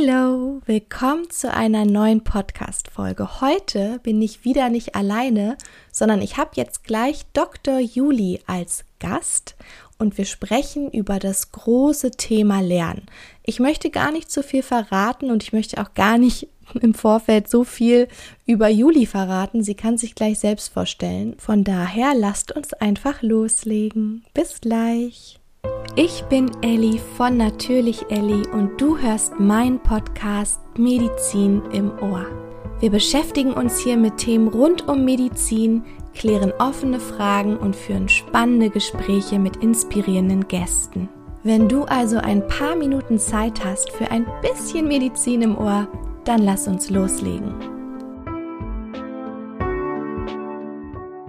Hallo, willkommen zu einer neuen Podcast-Folge. Heute bin ich wieder nicht alleine, sondern ich habe jetzt gleich Dr. Juli als Gast und wir sprechen über das große Thema Lernen. Ich möchte gar nicht zu viel verraten und ich möchte auch gar nicht im Vorfeld so viel über Juli verraten. Sie kann sich gleich selbst vorstellen. Von daher lasst uns einfach loslegen. Bis gleich. Ich bin Elli von Natürlich Elli und du hörst meinen Podcast Medizin im Ohr. Wir beschäftigen uns hier mit Themen rund um Medizin, klären offene Fragen und führen spannende Gespräche mit inspirierenden Gästen. Wenn du also ein paar Minuten Zeit hast für ein bisschen Medizin im Ohr, dann lass uns loslegen.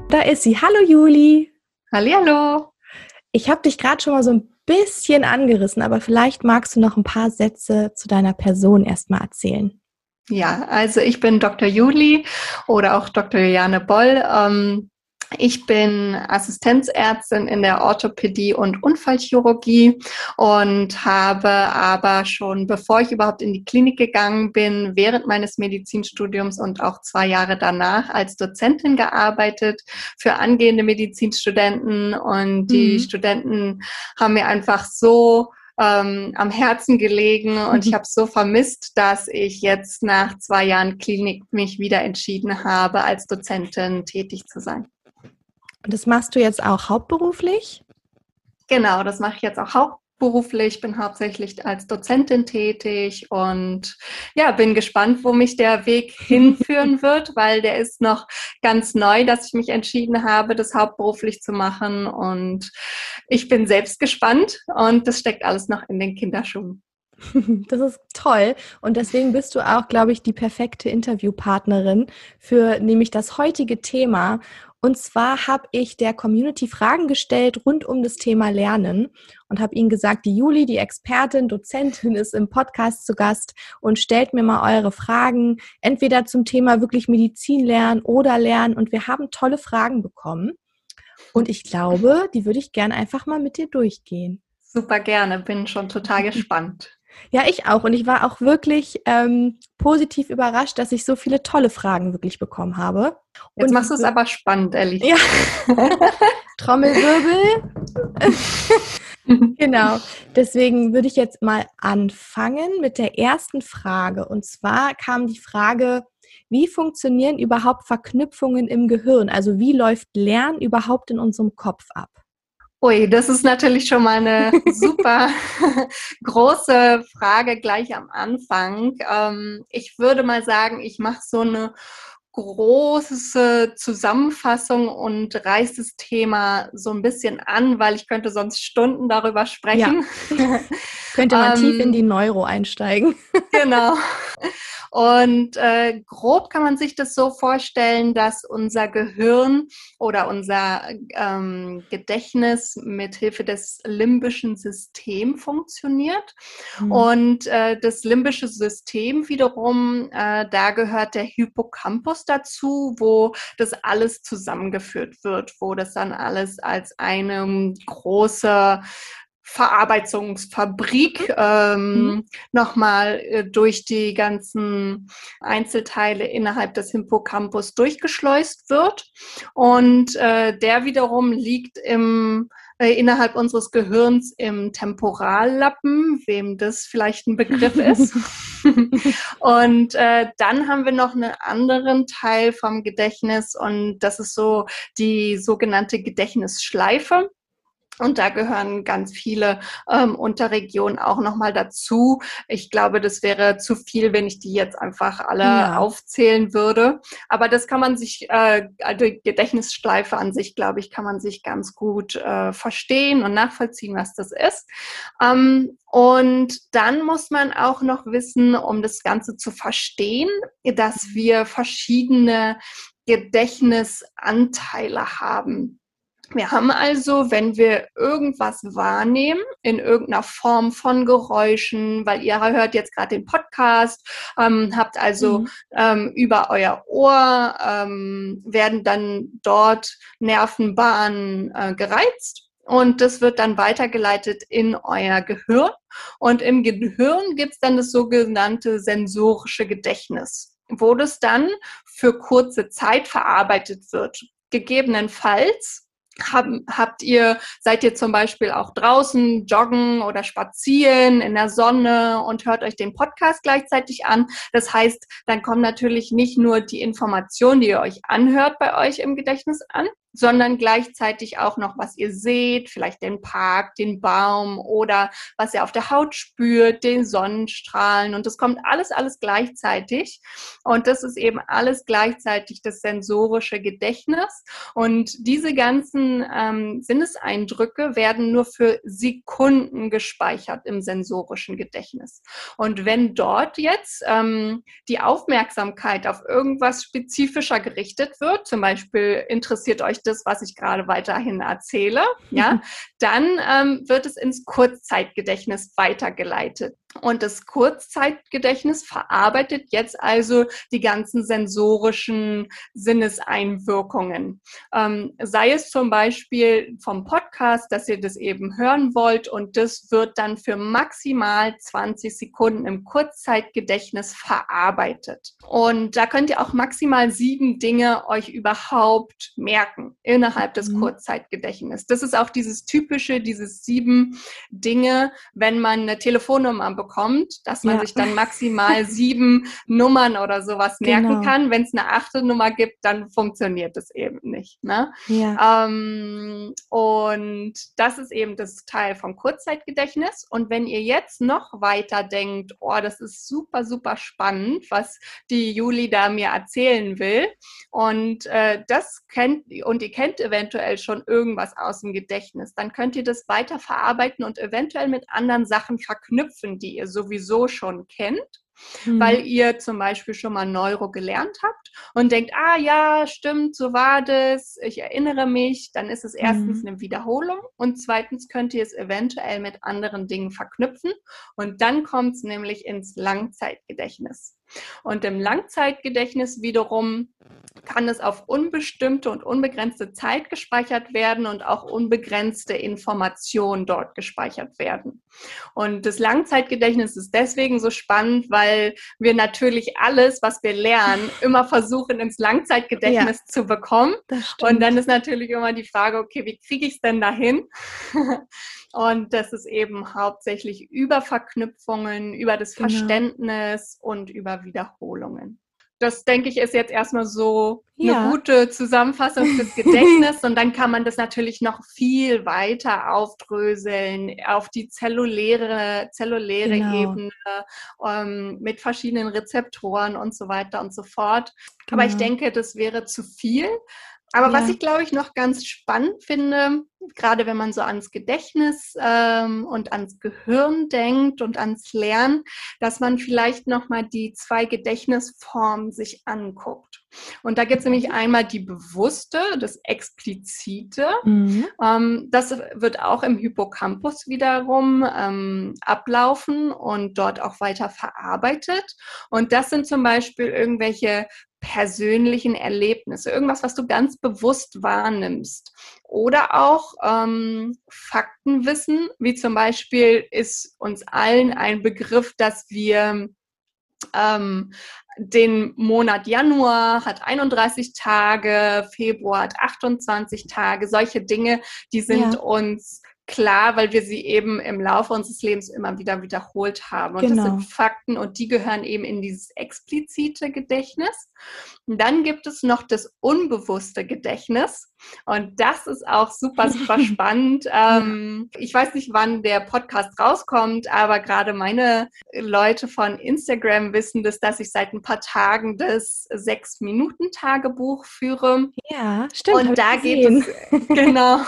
Da ist sie. Hallo Juli. Hallo. Ich habe dich gerade schon mal so ein bisschen angerissen, aber vielleicht magst du noch ein paar Sätze zu deiner Person erstmal erzählen. Ja, also ich bin Dr. Juli oder auch Dr. Juliane Boll. Ähm, ich bin Assistenzärztin in der Orthopädie und Unfallchirurgie und habe aber schon, bevor ich überhaupt in die Klinik gegangen bin, während meines Medizinstudiums und auch zwei Jahre danach als Dozentin gearbeitet für angehende Medizinstudenten. Und die mhm. Studenten haben mir einfach so ähm, am Herzen gelegen und ich habe so vermisst, dass ich jetzt nach zwei Jahren Klinik mich wieder entschieden habe, als Dozentin tätig zu sein. Und das machst du jetzt auch hauptberuflich? Genau, das mache ich jetzt auch hauptberuflich, bin hauptsächlich als Dozentin tätig und ja, bin gespannt, wo mich der Weg hinführen wird, weil der ist noch ganz neu, dass ich mich entschieden habe, das hauptberuflich zu machen und ich bin selbst gespannt und das steckt alles noch in den Kinderschuhen. Das ist toll. Und deswegen bist du auch, glaube ich, die perfekte Interviewpartnerin für nämlich das heutige Thema. Und zwar habe ich der Community Fragen gestellt rund um das Thema Lernen und habe ihnen gesagt, die Juli, die Expertin, Dozentin, ist im Podcast zu Gast und stellt mir mal eure Fragen, entweder zum Thema wirklich Medizin lernen oder lernen. Und wir haben tolle Fragen bekommen. Und ich glaube, die würde ich gerne einfach mal mit dir durchgehen. Super gerne, bin schon total gespannt. Ja, ich auch. Und ich war auch wirklich ähm, positiv überrascht, dass ich so viele tolle Fragen wirklich bekommen habe. Jetzt und machst du es aber spannend, Ellie. Ja. Trommelwirbel. genau. Deswegen würde ich jetzt mal anfangen mit der ersten Frage. Und zwar kam die Frage, wie funktionieren überhaupt Verknüpfungen im Gehirn? Also wie läuft Lernen überhaupt in unserem Kopf ab? Ui, das ist natürlich schon mal eine super große Frage gleich am Anfang. Ähm, ich würde mal sagen, ich mache so eine große Zusammenfassung und reißt das Thema so ein bisschen an, weil ich könnte sonst Stunden darüber sprechen. Ja. könnte man ähm, tief in die Neuro einsteigen. Genau. Und äh, grob kann man sich das so vorstellen, dass unser Gehirn oder unser ähm, Gedächtnis mit Hilfe des limbischen Systems funktioniert. Mhm. Und äh, das limbische System wiederum, äh, da gehört der Hippocampus dazu, wo das alles zusammengeführt wird, wo das dann alles als eine große Verarbeitungsfabrik ähm, mhm. nochmal äh, durch die ganzen Einzelteile innerhalb des Hippocampus durchgeschleust wird. Und äh, der wiederum liegt im, äh, innerhalb unseres Gehirns im Temporallappen, wem das vielleicht ein Begriff ist. und äh, dann haben wir noch einen anderen Teil vom Gedächtnis und das ist so die sogenannte Gedächtnisschleife. Und da gehören ganz viele ähm, Unterregionen auch nochmal dazu. Ich glaube, das wäre zu viel, wenn ich die jetzt einfach alle ja. aufzählen würde. Aber das kann man sich, äh, also Gedächtnisschleife an sich, glaube ich, kann man sich ganz gut äh, verstehen und nachvollziehen, was das ist. Ähm, und dann muss man auch noch wissen, um das Ganze zu verstehen, dass wir verschiedene Gedächtnisanteile haben. Wir haben also, wenn wir irgendwas wahrnehmen, in irgendeiner Form von Geräuschen, weil ihr hört jetzt gerade den Podcast, ähm, habt also mhm. ähm, über euer Ohr, ähm, werden dann dort Nervenbahnen äh, gereizt und das wird dann weitergeleitet in euer Gehirn. Und im Gehirn gibt es dann das sogenannte sensorische Gedächtnis, wo das dann für kurze Zeit verarbeitet wird. Gegebenenfalls haben, habt ihr, seid ihr zum Beispiel auch draußen joggen oder spazieren in der Sonne und hört euch den Podcast gleichzeitig an. Das heißt, dann kommen natürlich nicht nur die Informationen, die ihr euch anhört, bei euch im Gedächtnis an, sondern gleichzeitig auch noch, was ihr seht, vielleicht den Park, den Baum oder was ihr auf der Haut spürt, den Sonnenstrahlen. Und das kommt alles, alles gleichzeitig. Und das ist eben alles gleichzeitig das sensorische Gedächtnis. Und diese ganzen ähm, Sinneseindrücke werden nur für Sekunden gespeichert im sensorischen Gedächtnis. Und wenn dort jetzt ähm, die Aufmerksamkeit auf irgendwas spezifischer gerichtet wird, zum Beispiel interessiert euch das, was ich gerade weiterhin erzähle, ja, dann ähm, wird es ins Kurzzeitgedächtnis weitergeleitet. Und das Kurzzeitgedächtnis verarbeitet jetzt also die ganzen sensorischen Sinneseinwirkungen. Ähm, sei es zum Beispiel vom Podcast, dass ihr das eben hören wollt und das wird dann für maximal 20 Sekunden im Kurzzeitgedächtnis verarbeitet. Und da könnt ihr auch maximal sieben Dinge euch überhaupt merken innerhalb des mhm. Kurzzeitgedächtnisses. Das ist auch dieses typische, dieses sieben Dinge, wenn man eine Telefonnummer bekommt, dass man ja. sich dann maximal sieben Nummern oder sowas merken genau. kann. Wenn es eine achte Nummer gibt, dann funktioniert es eben nicht. Ne? Ja. Ähm, und das ist eben das Teil vom Kurzzeitgedächtnis. Und wenn ihr jetzt noch weiter denkt, oh, das ist super, super spannend, was die Juli da mir erzählen will. Und äh, das kennt, und ihr kennt eventuell schon irgendwas aus dem Gedächtnis, dann könnt ihr das weiter verarbeiten und eventuell mit anderen Sachen verknüpfen, die ihr sowieso schon kennt. Mhm. Weil ihr zum Beispiel schon mal Neuro gelernt habt und denkt, ah ja, stimmt, so war das, ich erinnere mich, dann ist es erstens mhm. eine Wiederholung und zweitens könnt ihr es eventuell mit anderen Dingen verknüpfen und dann kommt es nämlich ins Langzeitgedächtnis. Und im Langzeitgedächtnis wiederum kann es auf unbestimmte und unbegrenzte Zeit gespeichert werden und auch unbegrenzte Informationen dort gespeichert werden. Und das Langzeitgedächtnis ist deswegen so spannend, weil wir natürlich alles, was wir lernen, immer versuchen ins Langzeitgedächtnis ja, zu bekommen. Und dann ist natürlich immer die Frage, okay, wie kriege ich es denn dahin? Und das ist eben hauptsächlich über Verknüpfungen, über das genau. Verständnis und über Wiederholungen. Das denke ich ist jetzt erstmal so ja. eine gute Zusammenfassung des Gedächtnisses und dann kann man das natürlich noch viel weiter aufdröseln auf die zelluläre, zelluläre genau. Ebene ähm, mit verschiedenen Rezeptoren und so weiter und so fort. Genau. Aber ich genau. denke, das wäre zu viel. Aber ja. was ich, glaube ich, noch ganz spannend finde, gerade wenn man so ans Gedächtnis ähm, und ans Gehirn denkt und ans Lernen, dass man vielleicht nochmal die zwei Gedächtnisformen sich anguckt. Und da gibt es nämlich einmal die bewusste, das explizite. Mhm. Ähm, das wird auch im Hippocampus wiederum ähm, ablaufen und dort auch weiter verarbeitet. Und das sind zum Beispiel irgendwelche persönlichen Erlebnisse, irgendwas, was du ganz bewusst wahrnimmst. Oder auch ähm, Faktenwissen, wie zum Beispiel ist uns allen ein Begriff, dass wir ähm, den Monat Januar hat 31 Tage, Februar hat 28 Tage, solche Dinge, die sind ja. uns klar, weil wir sie eben im Laufe unseres Lebens immer wieder wiederholt haben. Und genau. das sind. Fakten und die gehören eben in dieses explizite Gedächtnis. Und dann gibt es noch das unbewusste Gedächtnis. Und das ist auch super, super spannend. ähm, ich weiß nicht, wann der Podcast rauskommt, aber gerade meine Leute von Instagram wissen das, dass ich seit ein paar Tagen das Sechs-Minuten-Tagebuch führe. Ja, stimmt. Und da geht es, genau.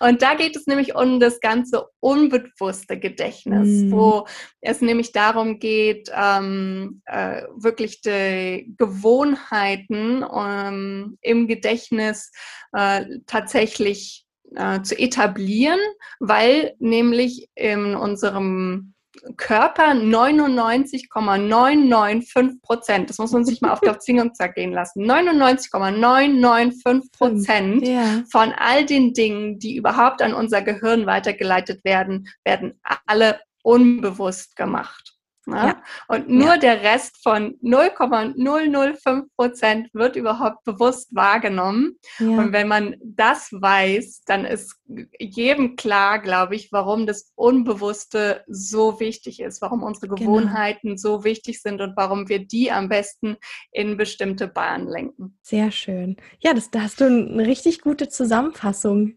Und da geht es nämlich um das ganze unbewusste Gedächtnis, mm. wo es nämlich darum geht, ähm, äh, wirklich die Gewohnheiten ähm, im Gedächtnis äh, tatsächlich äh, zu etablieren, weil nämlich in unserem Körper 99,995 Prozent. Das muss man sich mal auf der Zunge zergehen lassen. 99,995 Prozent ja. von all den Dingen, die überhaupt an unser Gehirn weitergeleitet werden, werden alle unbewusst gemacht. Ne? Ja. Und nur ja. der Rest von 0,005 Prozent wird überhaupt bewusst wahrgenommen. Ja. Und wenn man das weiß, dann ist jedem klar, glaube ich, warum das Unbewusste so wichtig ist, warum unsere genau. Gewohnheiten genau. so wichtig sind und warum wir die am besten in bestimmte Bahnen lenken. Sehr schön. Ja, das, da hast du eine richtig gute Zusammenfassung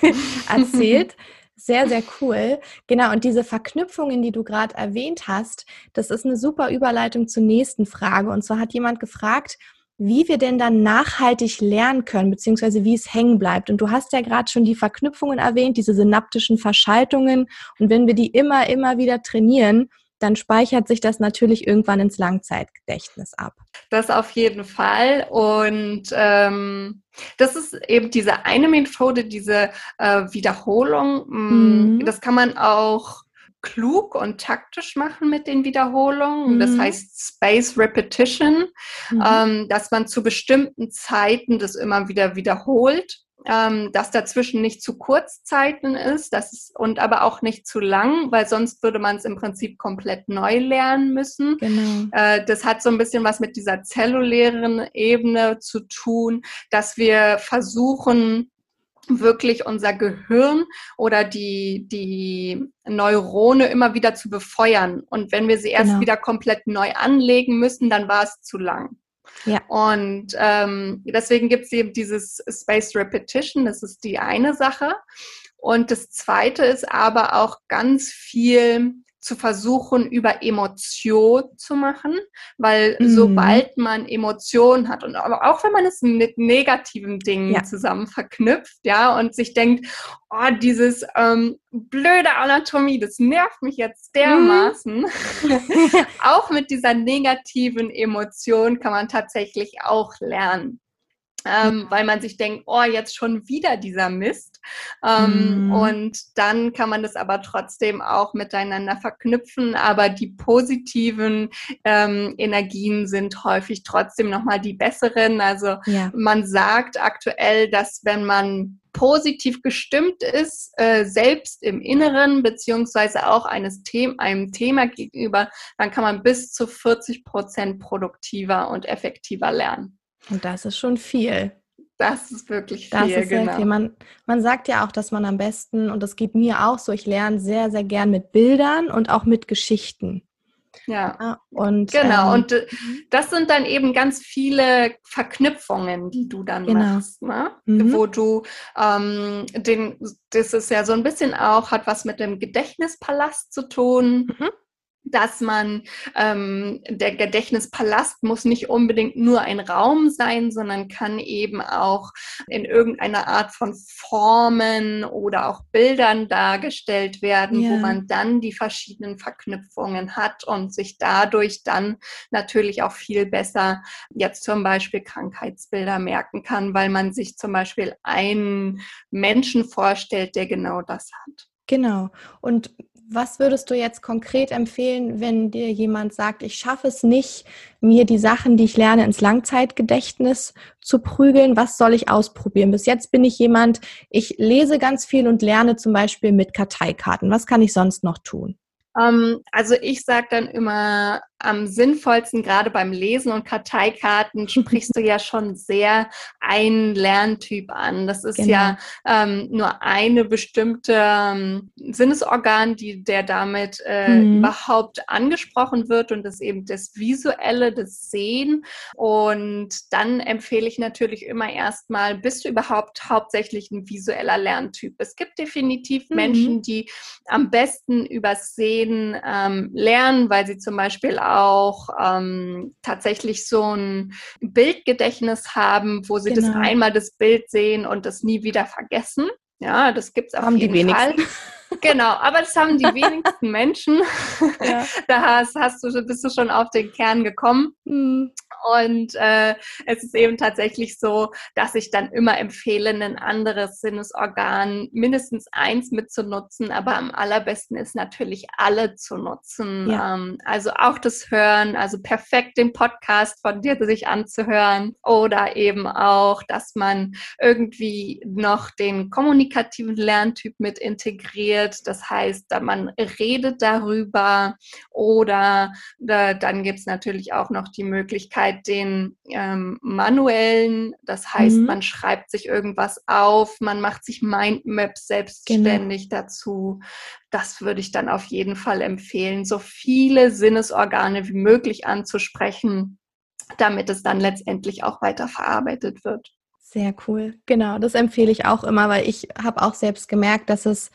erzählt. Sehr, sehr cool. Genau, und diese Verknüpfungen, die du gerade erwähnt hast, das ist eine super Überleitung zur nächsten Frage. Und zwar hat jemand gefragt, wie wir denn dann nachhaltig lernen können, beziehungsweise wie es hängen bleibt. Und du hast ja gerade schon die Verknüpfungen erwähnt, diese synaptischen Verschaltungen. Und wenn wir die immer, immer wieder trainieren, dann speichert sich das natürlich irgendwann ins Langzeitgedächtnis ab. Das auf jeden Fall. Und ähm, das ist eben diese eine Methode, diese äh, Wiederholung. Mm, mhm. Das kann man auch klug und taktisch machen mit den Wiederholungen. Mhm. Das heißt Space Repetition, mhm. ähm, dass man zu bestimmten Zeiten das immer wieder wiederholt ähm, dass dazwischen nicht zu Kurzzeiten ist das ist, und aber auch nicht zu lang, weil sonst würde man es im Prinzip komplett neu lernen müssen. Genau. Äh, das hat so ein bisschen was mit dieser zellulären Ebene zu tun, dass wir versuchen, wirklich unser Gehirn oder die, die Neurone immer wieder zu befeuern. Und wenn wir sie erst genau. wieder komplett neu anlegen müssen, dann war es zu lang. Ja. Und ähm, deswegen gibt es eben dieses Space Repetition, das ist die eine Sache. Und das zweite ist aber auch ganz viel zu versuchen, über Emotion zu machen, weil mhm. sobald man Emotionen hat und aber auch wenn man es mit negativen Dingen ja. zusammen verknüpft, ja, und sich denkt, oh, dieses ähm, blöde Anatomie, das nervt mich jetzt dermaßen. Mhm. auch mit dieser negativen Emotion kann man tatsächlich auch lernen ähm, weil man sich denkt, oh, jetzt schon wieder dieser Mist. Ähm, mm. Und dann kann man das aber trotzdem auch miteinander verknüpfen. Aber die positiven ähm, Energien sind häufig trotzdem nochmal die besseren. Also ja. man sagt aktuell, dass wenn man positiv gestimmt ist, äh, selbst im Inneren, beziehungsweise auch eines The einem Thema gegenüber, dann kann man bis zu 40 Prozent produktiver und effektiver lernen. Und das ist schon viel. Das ist wirklich viel, das ist genau. Sehr viel. Man, man sagt ja auch, dass man am besten, und das geht mir auch so, ich lerne sehr, sehr gern mit Bildern und auch mit Geschichten. Ja. ja und, genau, ähm, und äh, das sind dann eben ganz viele Verknüpfungen, die du dann genau. machst, ne? Mhm. wo du ähm, den, das ist ja so ein bisschen auch, hat was mit dem Gedächtnispalast zu tun. Mhm dass man, ähm, der Gedächtnispalast muss nicht unbedingt nur ein Raum sein, sondern kann eben auch in irgendeiner Art von Formen oder auch Bildern dargestellt werden, ja. wo man dann die verschiedenen Verknüpfungen hat und sich dadurch dann natürlich auch viel besser jetzt zum Beispiel Krankheitsbilder merken kann, weil man sich zum Beispiel einen Menschen vorstellt, der genau das hat. Genau. Und was würdest du jetzt konkret empfehlen, wenn dir jemand sagt, ich schaffe es nicht, mir die Sachen, die ich lerne, ins Langzeitgedächtnis zu prügeln? Was soll ich ausprobieren? Bis jetzt bin ich jemand, ich lese ganz viel und lerne zum Beispiel mit Karteikarten. Was kann ich sonst noch tun? Ähm, also ich sage dann immer, am sinnvollsten, gerade beim Lesen und Karteikarten, sprichst du ja schon sehr einen Lerntyp an. Das ist genau. ja ähm, nur eine bestimmte ähm, Sinnesorgan, die der damit äh, mhm. überhaupt angesprochen wird und das eben das Visuelle, das Sehen. Und dann empfehle ich natürlich immer erstmal, bist du überhaupt hauptsächlich ein visueller Lerntyp? Es gibt definitiv mhm. Menschen, die am besten übers Sehen ähm, lernen, weil sie zum Beispiel auch auch ähm, tatsächlich so ein Bildgedächtnis haben, wo sie genau. das einmal das Bild sehen und das nie wieder vergessen. Ja, das gibt es auf haben jeden Fall. Genau, aber das haben die wenigsten Menschen. Ja. Da hast, hast, du, bist du schon auf den Kern gekommen. Mhm. Und äh, es ist eben tatsächlich so, dass ich dann immer empfehle, ein anderes Sinnesorgan, mindestens eins mitzunutzen, aber am allerbesten ist natürlich alle zu nutzen. Ja. Ähm, also auch das Hören, also perfekt den Podcast von dir sich anzuhören oder eben auch, dass man irgendwie noch den kommunikativen Lerntyp mit integriert. Das heißt, man redet darüber oder äh, dann gibt es natürlich auch noch die Möglichkeit, Möglichkeit den ähm, manuellen, das heißt, mhm. man schreibt sich irgendwas auf, man macht sich Mindmaps selbstständig genau. dazu. Das würde ich dann auf jeden Fall empfehlen, so viele Sinnesorgane wie möglich anzusprechen, damit es dann letztendlich auch weiter verarbeitet wird. Sehr cool. Genau, das empfehle ich auch immer, weil ich habe auch selbst gemerkt, dass es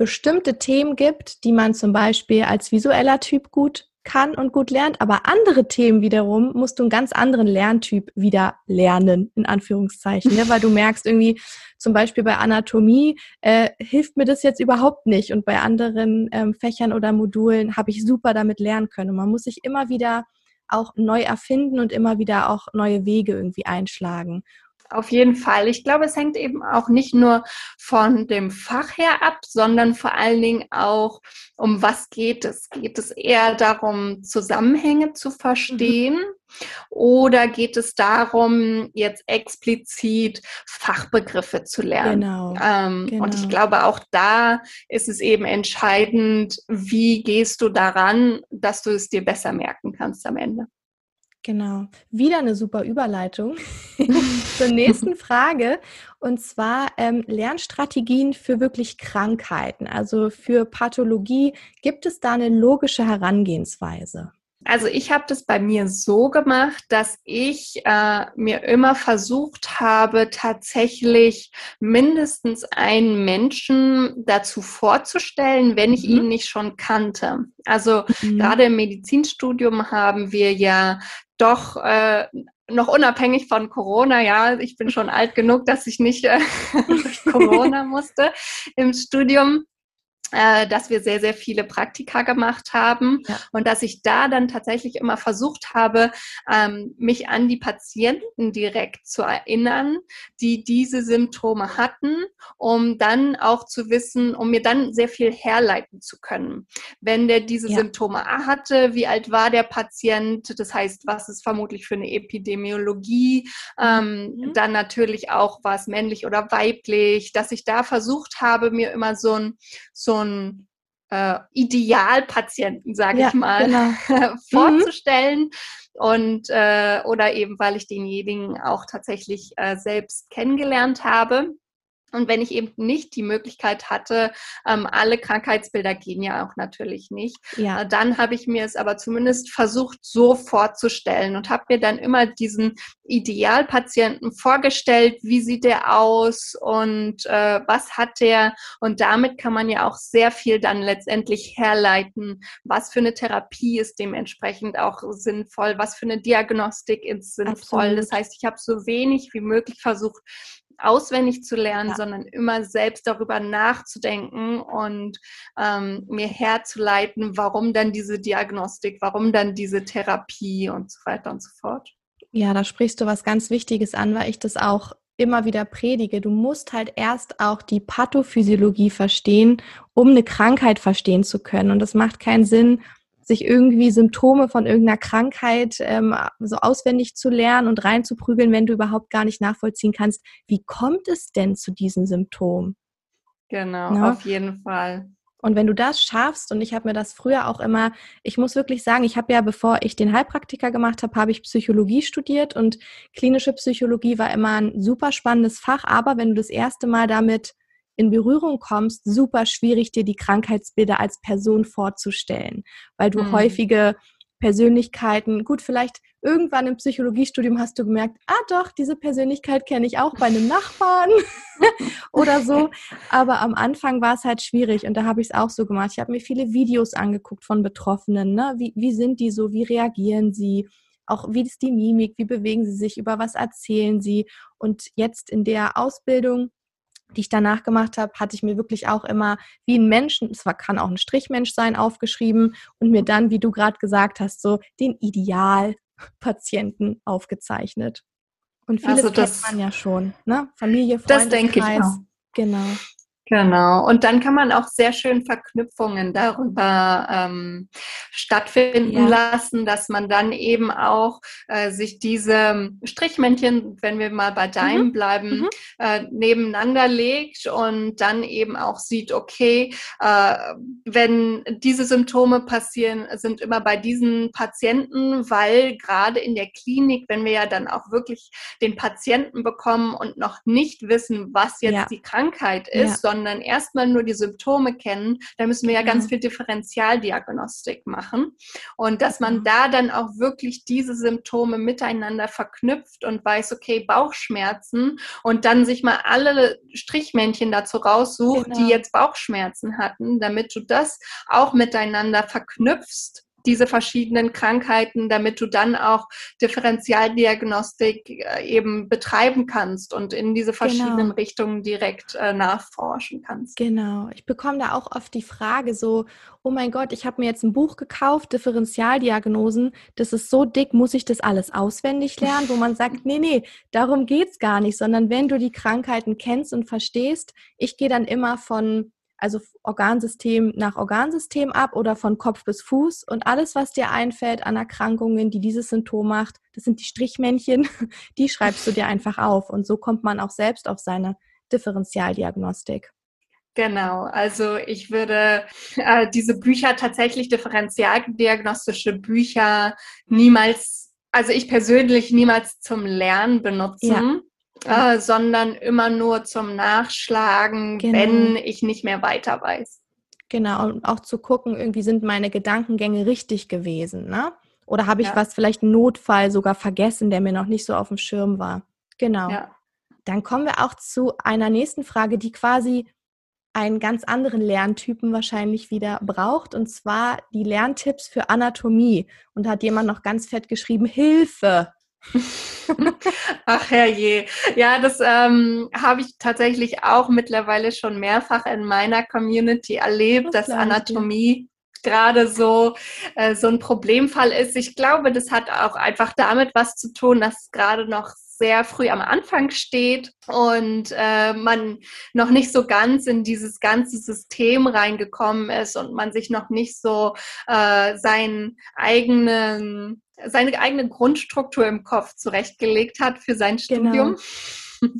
bestimmte Themen gibt, die man zum Beispiel als visueller Typ gut kann und gut lernt, aber andere Themen wiederum musst du einen ganz anderen Lerntyp wieder lernen, in Anführungszeichen, ne? weil du merkst irgendwie, zum Beispiel bei Anatomie äh, hilft mir das jetzt überhaupt nicht und bei anderen ähm, Fächern oder Modulen habe ich super damit lernen können. Und man muss sich immer wieder auch neu erfinden und immer wieder auch neue Wege irgendwie einschlagen. Auf jeden Fall. Ich glaube, es hängt eben auch nicht nur von dem Fach her ab, sondern vor allen Dingen auch, um was geht es? Geht es eher darum, Zusammenhänge zu verstehen? Mhm. Oder geht es darum, jetzt explizit Fachbegriffe zu lernen? Genau, ähm, genau. Und ich genau. glaube, auch da ist es eben entscheidend, wie gehst du daran, dass du es dir besser merken kannst am Ende. Genau. Wieder eine super Überleitung zur nächsten Frage. Und zwar ähm, Lernstrategien für wirklich Krankheiten, also für Pathologie. Gibt es da eine logische Herangehensweise? Also ich habe das bei mir so gemacht, dass ich äh, mir immer versucht habe, tatsächlich mindestens einen Menschen dazu vorzustellen, wenn ich mhm. ihn nicht schon kannte. Also mhm. gerade im Medizinstudium haben wir ja doch äh, noch unabhängig von Corona, ja, ich bin schon alt genug, dass ich nicht äh, durch Corona musste im Studium dass wir sehr, sehr viele Praktika gemacht haben ja. und dass ich da dann tatsächlich immer versucht habe, ähm, mich an die Patienten direkt zu erinnern, die diese Symptome hatten, um dann auch zu wissen, um mir dann sehr viel herleiten zu können. Wenn der diese ja. Symptome hatte, wie alt war der Patient, das heißt, was ist vermutlich für eine Epidemiologie, ähm, mhm. dann natürlich auch, was männlich oder weiblich, dass ich da versucht habe, mir immer so ein, so ein äh, Idealpatienten, sage ja, ich mal, genau. vorzustellen. Mhm. Und äh, oder eben, weil ich denjenigen auch tatsächlich äh, selbst kennengelernt habe. Und wenn ich eben nicht die Möglichkeit hatte, ähm, alle Krankheitsbilder gehen ja auch natürlich nicht, ja. äh, dann habe ich mir es aber zumindest versucht, so vorzustellen und habe mir dann immer diesen Idealpatienten vorgestellt, wie sieht der aus und äh, was hat der. Und damit kann man ja auch sehr viel dann letztendlich herleiten, was für eine Therapie ist dementsprechend auch sinnvoll, was für eine Diagnostik ist sinnvoll. Absolut. Das heißt, ich habe so wenig wie möglich versucht, auswendig zu lernen, ja. sondern immer selbst darüber nachzudenken und ähm, mir herzuleiten, warum dann diese Diagnostik, warum dann diese Therapie und so weiter und so fort. Ja, da sprichst du was ganz Wichtiges an, weil ich das auch immer wieder predige. Du musst halt erst auch die Pathophysiologie verstehen, um eine Krankheit verstehen zu können. Und es macht keinen Sinn, sich irgendwie Symptome von irgendeiner Krankheit ähm, so auswendig zu lernen und reinzuprügeln, wenn du überhaupt gar nicht nachvollziehen kannst, wie kommt es denn zu diesen Symptomen? Genau, ja? auf jeden Fall. Und wenn du das schaffst, und ich habe mir das früher auch immer, ich muss wirklich sagen, ich habe ja, bevor ich den Heilpraktiker gemacht habe, habe ich Psychologie studiert und klinische Psychologie war immer ein super spannendes Fach, aber wenn du das erste Mal damit in Berührung kommst, super schwierig, dir die Krankheitsbilder als Person vorzustellen, weil du mhm. häufige Persönlichkeiten, gut, vielleicht irgendwann im Psychologiestudium hast du gemerkt, ah doch, diese Persönlichkeit kenne ich auch bei einem Nachbarn oder so. Aber am Anfang war es halt schwierig und da habe ich es auch so gemacht. Ich habe mir viele Videos angeguckt von Betroffenen. Ne? Wie, wie sind die so? Wie reagieren sie? Auch wie ist die Mimik? Wie bewegen sie sich? Über was erzählen sie? Und jetzt in der Ausbildung die ich danach gemacht habe, hatte ich mir wirklich auch immer wie ein Menschen, es kann auch ein Strichmensch sein, aufgeschrieben und mir dann, wie du gerade gesagt hast, so den Idealpatienten Patienten aufgezeichnet. Und vieles also das, kennt man ja schon, ne? Familie, Freundeskreis. Das denke ich auch. Genau. Genau. Und dann kann man auch sehr schön Verknüpfungen darüber ähm, stattfinden ja. lassen, dass man dann eben auch äh, sich diese Strichmännchen, wenn wir mal bei deinem mhm. bleiben, mhm. Äh, nebeneinander legt und dann eben auch sieht, okay, äh, wenn diese Symptome passieren, sind immer bei diesen Patienten, weil gerade in der Klinik, wenn wir ja dann auch wirklich den Patienten bekommen und noch nicht wissen, was jetzt ja. die Krankheit ist, ja. sondern sondern erstmal nur die Symptome kennen, da müssen wir ja ganz mhm. viel Differentialdiagnostik machen. Und dass man da dann auch wirklich diese Symptome miteinander verknüpft und weiß, okay, Bauchschmerzen und dann sich mal alle Strichmännchen dazu raussucht, genau. die jetzt Bauchschmerzen hatten, damit du das auch miteinander verknüpfst diese verschiedenen Krankheiten, damit du dann auch Differentialdiagnostik äh, eben betreiben kannst und in diese verschiedenen genau. Richtungen direkt äh, nachforschen kannst. Genau. Ich bekomme da auch oft die Frage so, oh mein Gott, ich habe mir jetzt ein Buch gekauft, Differentialdiagnosen, das ist so dick, muss ich das alles auswendig lernen, wo man sagt, nee, nee, darum geht's gar nicht, sondern wenn du die Krankheiten kennst und verstehst, ich gehe dann immer von also Organsystem nach Organsystem ab oder von Kopf bis Fuß und alles, was dir einfällt an Erkrankungen, die dieses Symptom macht, das sind die Strichmännchen, die schreibst du dir einfach auf und so kommt man auch selbst auf seine Differentialdiagnostik. Genau, also ich würde äh, diese Bücher tatsächlich differentialdiagnostische Bücher niemals, also ich persönlich niemals zum Lernen benutzen. Ja äh, sondern immer nur zum Nachschlagen, genau. wenn ich nicht mehr weiter weiß. Genau, und auch zu gucken, irgendwie sind meine Gedankengänge richtig gewesen, ne? Oder habe ich ja. was, vielleicht einen Notfall sogar vergessen, der mir noch nicht so auf dem Schirm war. Genau. Ja. Dann kommen wir auch zu einer nächsten Frage, die quasi einen ganz anderen Lerntypen wahrscheinlich wieder braucht, und zwar die Lerntipps für Anatomie. Und da hat jemand noch ganz fett geschrieben, Hilfe. Ach herrje. Ja, das ähm, habe ich tatsächlich auch mittlerweile schon mehrfach in meiner Community erlebt, das dass Anatomie gerade so, äh, so ein Problemfall ist. Ich glaube, das hat auch einfach damit was zu tun, dass gerade noch sehr früh am Anfang steht und äh, man noch nicht so ganz in dieses ganze System reingekommen ist und man sich noch nicht so äh, seinen eigenen seine eigene Grundstruktur im Kopf zurechtgelegt hat für sein genau. Studium.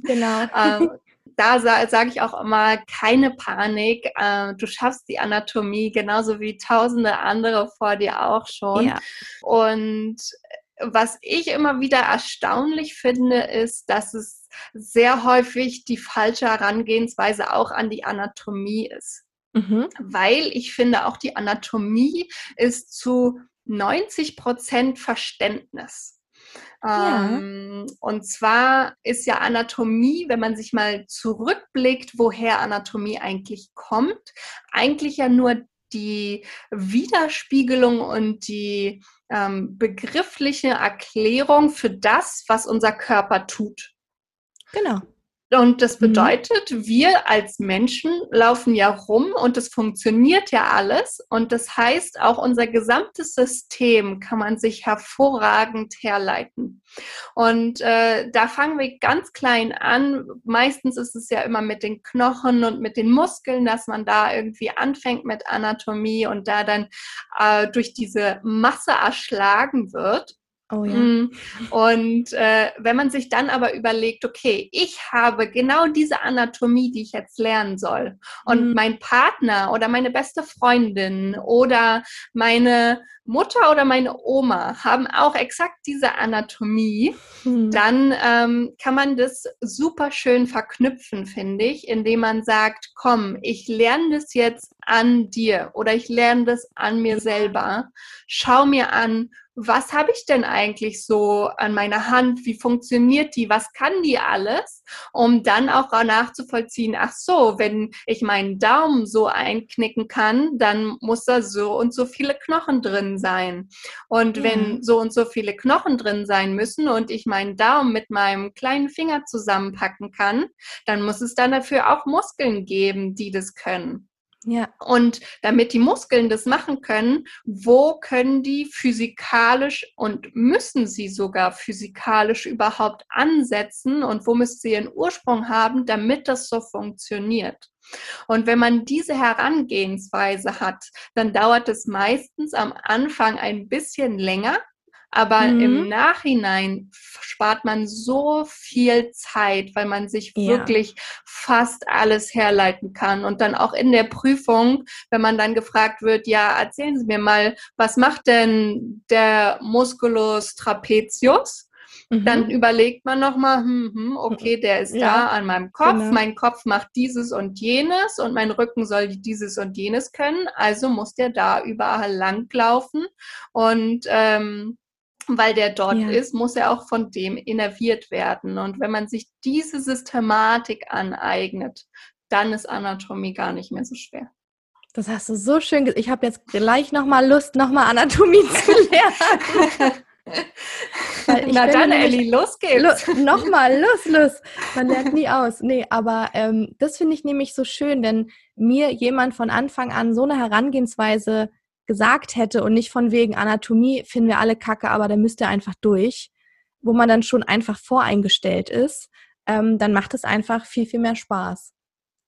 Genau. ähm, da sa sage ich auch immer, keine Panik. Äh, du schaffst die Anatomie genauso wie tausende andere vor dir auch schon. Ja. Und was ich immer wieder erstaunlich finde, ist, dass es sehr häufig die falsche Herangehensweise auch an die Anatomie ist. Mhm. Weil ich finde, auch die Anatomie ist zu 90 Prozent Verständnis. Ja. Ähm, und zwar ist ja Anatomie, wenn man sich mal zurückblickt, woher Anatomie eigentlich kommt, eigentlich ja nur die Widerspiegelung und die ähm, begriffliche Erklärung für das, was unser Körper tut. Genau. Und das mhm. bedeutet, mhm. wir als Menschen laufen ja rum und es funktioniert ja alles. Und das heißt, auch unser gesamtes System kann man sich hervorragend herleiten. Und äh, da fangen wir ganz klein an. Meistens ist es ja immer mit den Knochen und mit den Muskeln, dass man da irgendwie anfängt mit Anatomie und da dann äh, durch diese Masse erschlagen wird. Oh ja. Mm. Und äh, wenn man sich dann aber überlegt, okay, ich habe genau diese Anatomie, die ich jetzt lernen soll. Und mhm. mein Partner oder meine beste Freundin oder meine Mutter oder meine Oma haben auch exakt diese Anatomie, mhm. dann ähm, kann man das super schön verknüpfen, finde ich, indem man sagt, komm, ich lerne das jetzt an dir oder ich lerne das an mir selber. Schau mir an, was habe ich denn eigentlich so an meiner Hand? Wie funktioniert die? Was kann die alles? Um dann auch nachzuvollziehen, ach so, wenn ich meinen Daumen so einknicken kann, dann muss da so und so viele Knochen drin sein. Und ja. wenn so und so viele Knochen drin sein müssen und ich meinen Daumen mit meinem kleinen Finger zusammenpacken kann, dann muss es dann dafür auch Muskeln geben, die das können. Ja. Und damit die Muskeln das machen können, wo können die physikalisch und müssen sie sogar physikalisch überhaupt ansetzen und wo müssen sie ihren Ursprung haben, damit das so funktioniert? Und wenn man diese Herangehensweise hat, dann dauert es meistens am Anfang ein bisschen länger, aber mhm. im Nachhinein spart man so viel Zeit, weil man sich ja. wirklich fast alles herleiten kann. Und dann auch in der Prüfung, wenn man dann gefragt wird, ja, erzählen Sie mir mal, was macht denn der Musculus trapezius? Mhm. Dann überlegt man nochmal, hm, hm, okay, der ist ja, da an meinem Kopf, genau. mein Kopf macht dieses und jenes und mein Rücken soll dieses und jenes können, also muss der da überall langlaufen. Und ähm, weil der dort ja. ist, muss er auch von dem innerviert werden. Und wenn man sich diese Systematik aneignet, dann ist Anatomie gar nicht mehr so schwer. Das hast du so schön gesagt. Ich habe jetzt gleich nochmal Lust, nochmal Anatomie zu lernen. Na dann, Elli, los geht's. Lo Nochmal, los, los. Man lernt nie aus. Nee, aber ähm, das finde ich nämlich so schön, wenn mir jemand von Anfang an so eine Herangehensweise gesagt hätte und nicht von wegen Anatomie finden wir alle kacke, aber da müsst ihr einfach durch, wo man dann schon einfach voreingestellt ist, ähm, dann macht es einfach viel, viel mehr Spaß.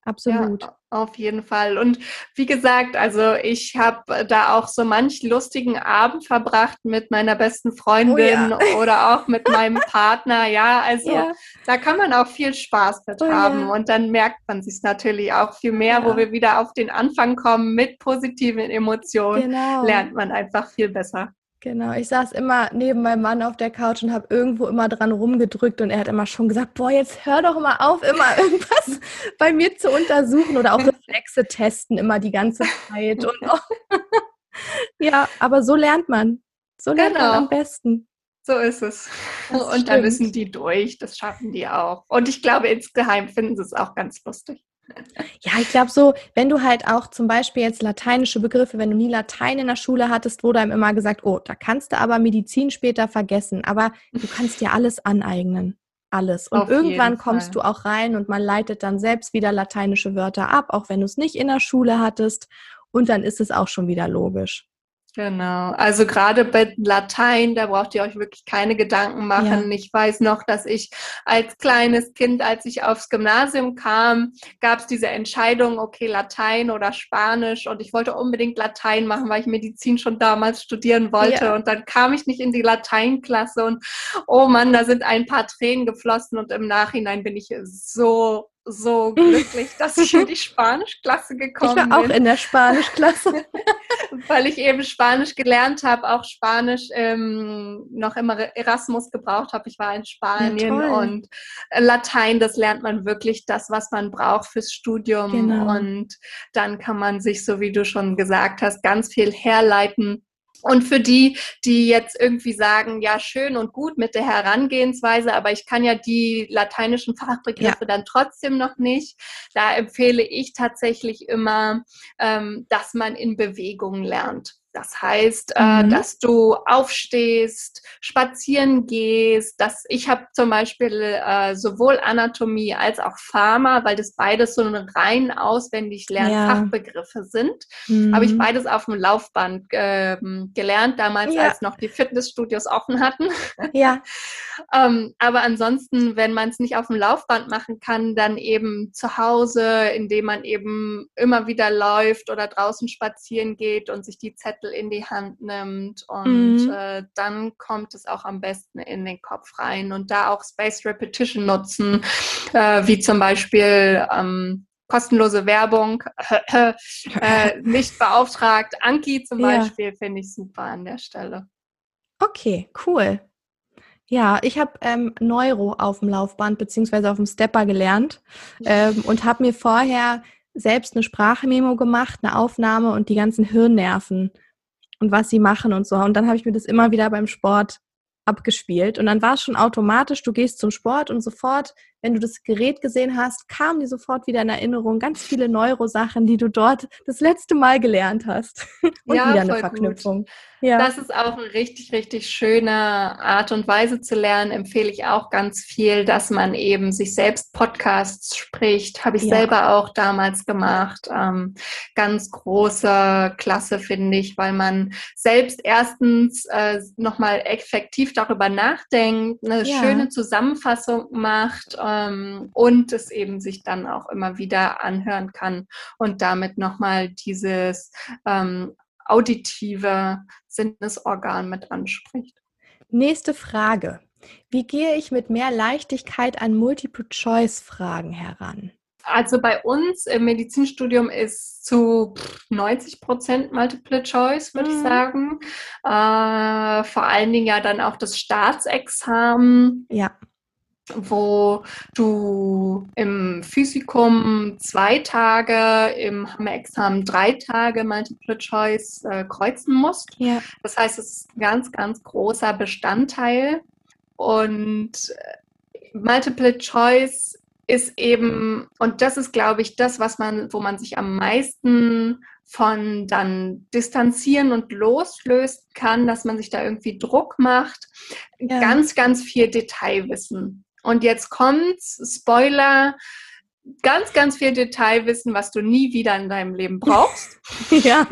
Absolut. Ja, auf jeden Fall. Und wie gesagt, also ich habe da auch so manch lustigen Abend verbracht mit meiner besten Freundin oh ja. oder auch mit meinem Partner. Ja, also ja. da kann man auch viel Spaß mit oh haben. Ja. Und dann merkt man sich natürlich auch viel mehr, wo wir wieder auf den Anfang kommen mit positiven Emotionen. Genau. Lernt man einfach viel besser. Genau, ich saß immer neben meinem Mann auf der Couch und habe irgendwo immer dran rumgedrückt und er hat immer schon gesagt, boah, jetzt hör doch mal auf, immer irgendwas bei mir zu untersuchen oder auch Reflexe testen immer die ganze Zeit. Und ja, aber so lernt man. So lernt genau. man am besten. So ist es. Das und stimmt. da müssen die durch, das schaffen die auch. Und ich glaube, insgeheim finden sie es auch ganz lustig. Ja, ich glaube so, wenn du halt auch zum Beispiel jetzt lateinische Begriffe, wenn du nie Latein in der Schule hattest, wurde einem immer gesagt, oh, da kannst du aber Medizin später vergessen. Aber du kannst dir alles aneignen. Alles. Und Auf irgendwann kommst du auch rein und man leitet dann selbst wieder lateinische Wörter ab, auch wenn du es nicht in der Schule hattest. Und dann ist es auch schon wieder logisch. Genau, also gerade bei Latein, da braucht ihr euch wirklich keine Gedanken machen. Ja. Ich weiß noch, dass ich als kleines Kind, als ich aufs Gymnasium kam, gab es diese Entscheidung, okay, Latein oder Spanisch. Und ich wollte unbedingt Latein machen, weil ich Medizin schon damals studieren wollte. Ja. Und dann kam ich nicht in die Lateinklasse und oh Mann, da sind ein paar Tränen geflossen und im Nachhinein bin ich so so glücklich, dass ich in die Spanischklasse gekommen bin. Ich war auch in der Spanischklasse. Weil ich eben Spanisch gelernt habe, auch Spanisch ähm, noch immer Erasmus gebraucht habe. Ich war in Spanien ja, und Latein, das lernt man wirklich das, was man braucht fürs Studium. Genau. Und dann kann man sich, so wie du schon gesagt hast, ganz viel herleiten und für die, die jetzt irgendwie sagen, ja, schön und gut mit der Herangehensweise, aber ich kann ja die lateinischen Fachbegriffe ja. dann trotzdem noch nicht, da empfehle ich tatsächlich immer, ähm, dass man in Bewegung lernt. Das heißt, äh, mhm. dass du aufstehst, spazieren gehst. Dass ich habe zum Beispiel äh, sowohl Anatomie als auch Pharma, weil das beides so rein auswendig lernen ja. Fachbegriffe sind. Mhm. Habe ich beides auf dem Laufband äh, gelernt, damals ja. als noch die Fitnessstudios offen hatten. Ja. ähm, aber ansonsten, wenn man es nicht auf dem Laufband machen kann, dann eben zu Hause, indem man eben immer wieder läuft oder draußen spazieren geht und sich die Zettel Zettel in die Hand nimmt und mhm. äh, dann kommt es auch am besten in den Kopf rein und da auch Space Repetition nutzen, äh, wie zum Beispiel ähm, kostenlose Werbung, äh, nicht beauftragt. Anki zum ja. Beispiel finde ich super an der Stelle. Okay, cool. Ja, ich habe ähm, Neuro auf dem Laufband beziehungsweise auf dem Stepper gelernt ähm, und habe mir vorher selbst eine Sprachmemo gemacht, eine Aufnahme und die ganzen Hirnnerven und was sie machen und so. Und dann habe ich mir das immer wieder beim Sport abgespielt. Und dann war es schon automatisch, du gehst zum Sport und sofort wenn du das Gerät gesehen hast, kamen dir sofort wieder in Erinnerung ganz viele Neurosachen, die du dort das letzte Mal gelernt hast. Und ja, wieder eine Verknüpfung. Gut. Ja. Das ist auch eine richtig, richtig schöne Art und Weise zu lernen. Empfehle ich auch ganz viel, dass man eben sich selbst Podcasts spricht. Habe ich ja. selber auch damals gemacht. Ähm, ganz große Klasse, finde ich, weil man selbst erstens äh, nochmal effektiv darüber nachdenkt, eine ja. schöne Zusammenfassung macht ähm, und es eben sich dann auch immer wieder anhören kann und damit nochmal dieses ähm, auditive Sinnesorgan mit anspricht. Nächste Frage. Wie gehe ich mit mehr Leichtigkeit an Multiple-Choice-Fragen heran? Also bei uns im Medizinstudium ist zu 90 Prozent Multiple Choice, würde mhm. ich sagen. Äh, vor allen Dingen ja dann auch das Staatsexamen. Ja wo du im Physikum zwei Tage, im Examen drei Tage Multiple Choice äh, kreuzen musst. Ja. Das heißt, es ist ein ganz, ganz großer Bestandteil. Und äh, Multiple Choice ist eben, und das ist, glaube ich, das, was man, wo man sich am meisten von dann distanzieren und loslösen kann, dass man sich da irgendwie Druck macht. Ja. Ganz, ganz viel Detailwissen. Und jetzt kommt's, Spoiler, ganz, ganz viel Detailwissen, was du nie wieder in deinem Leben brauchst. ja.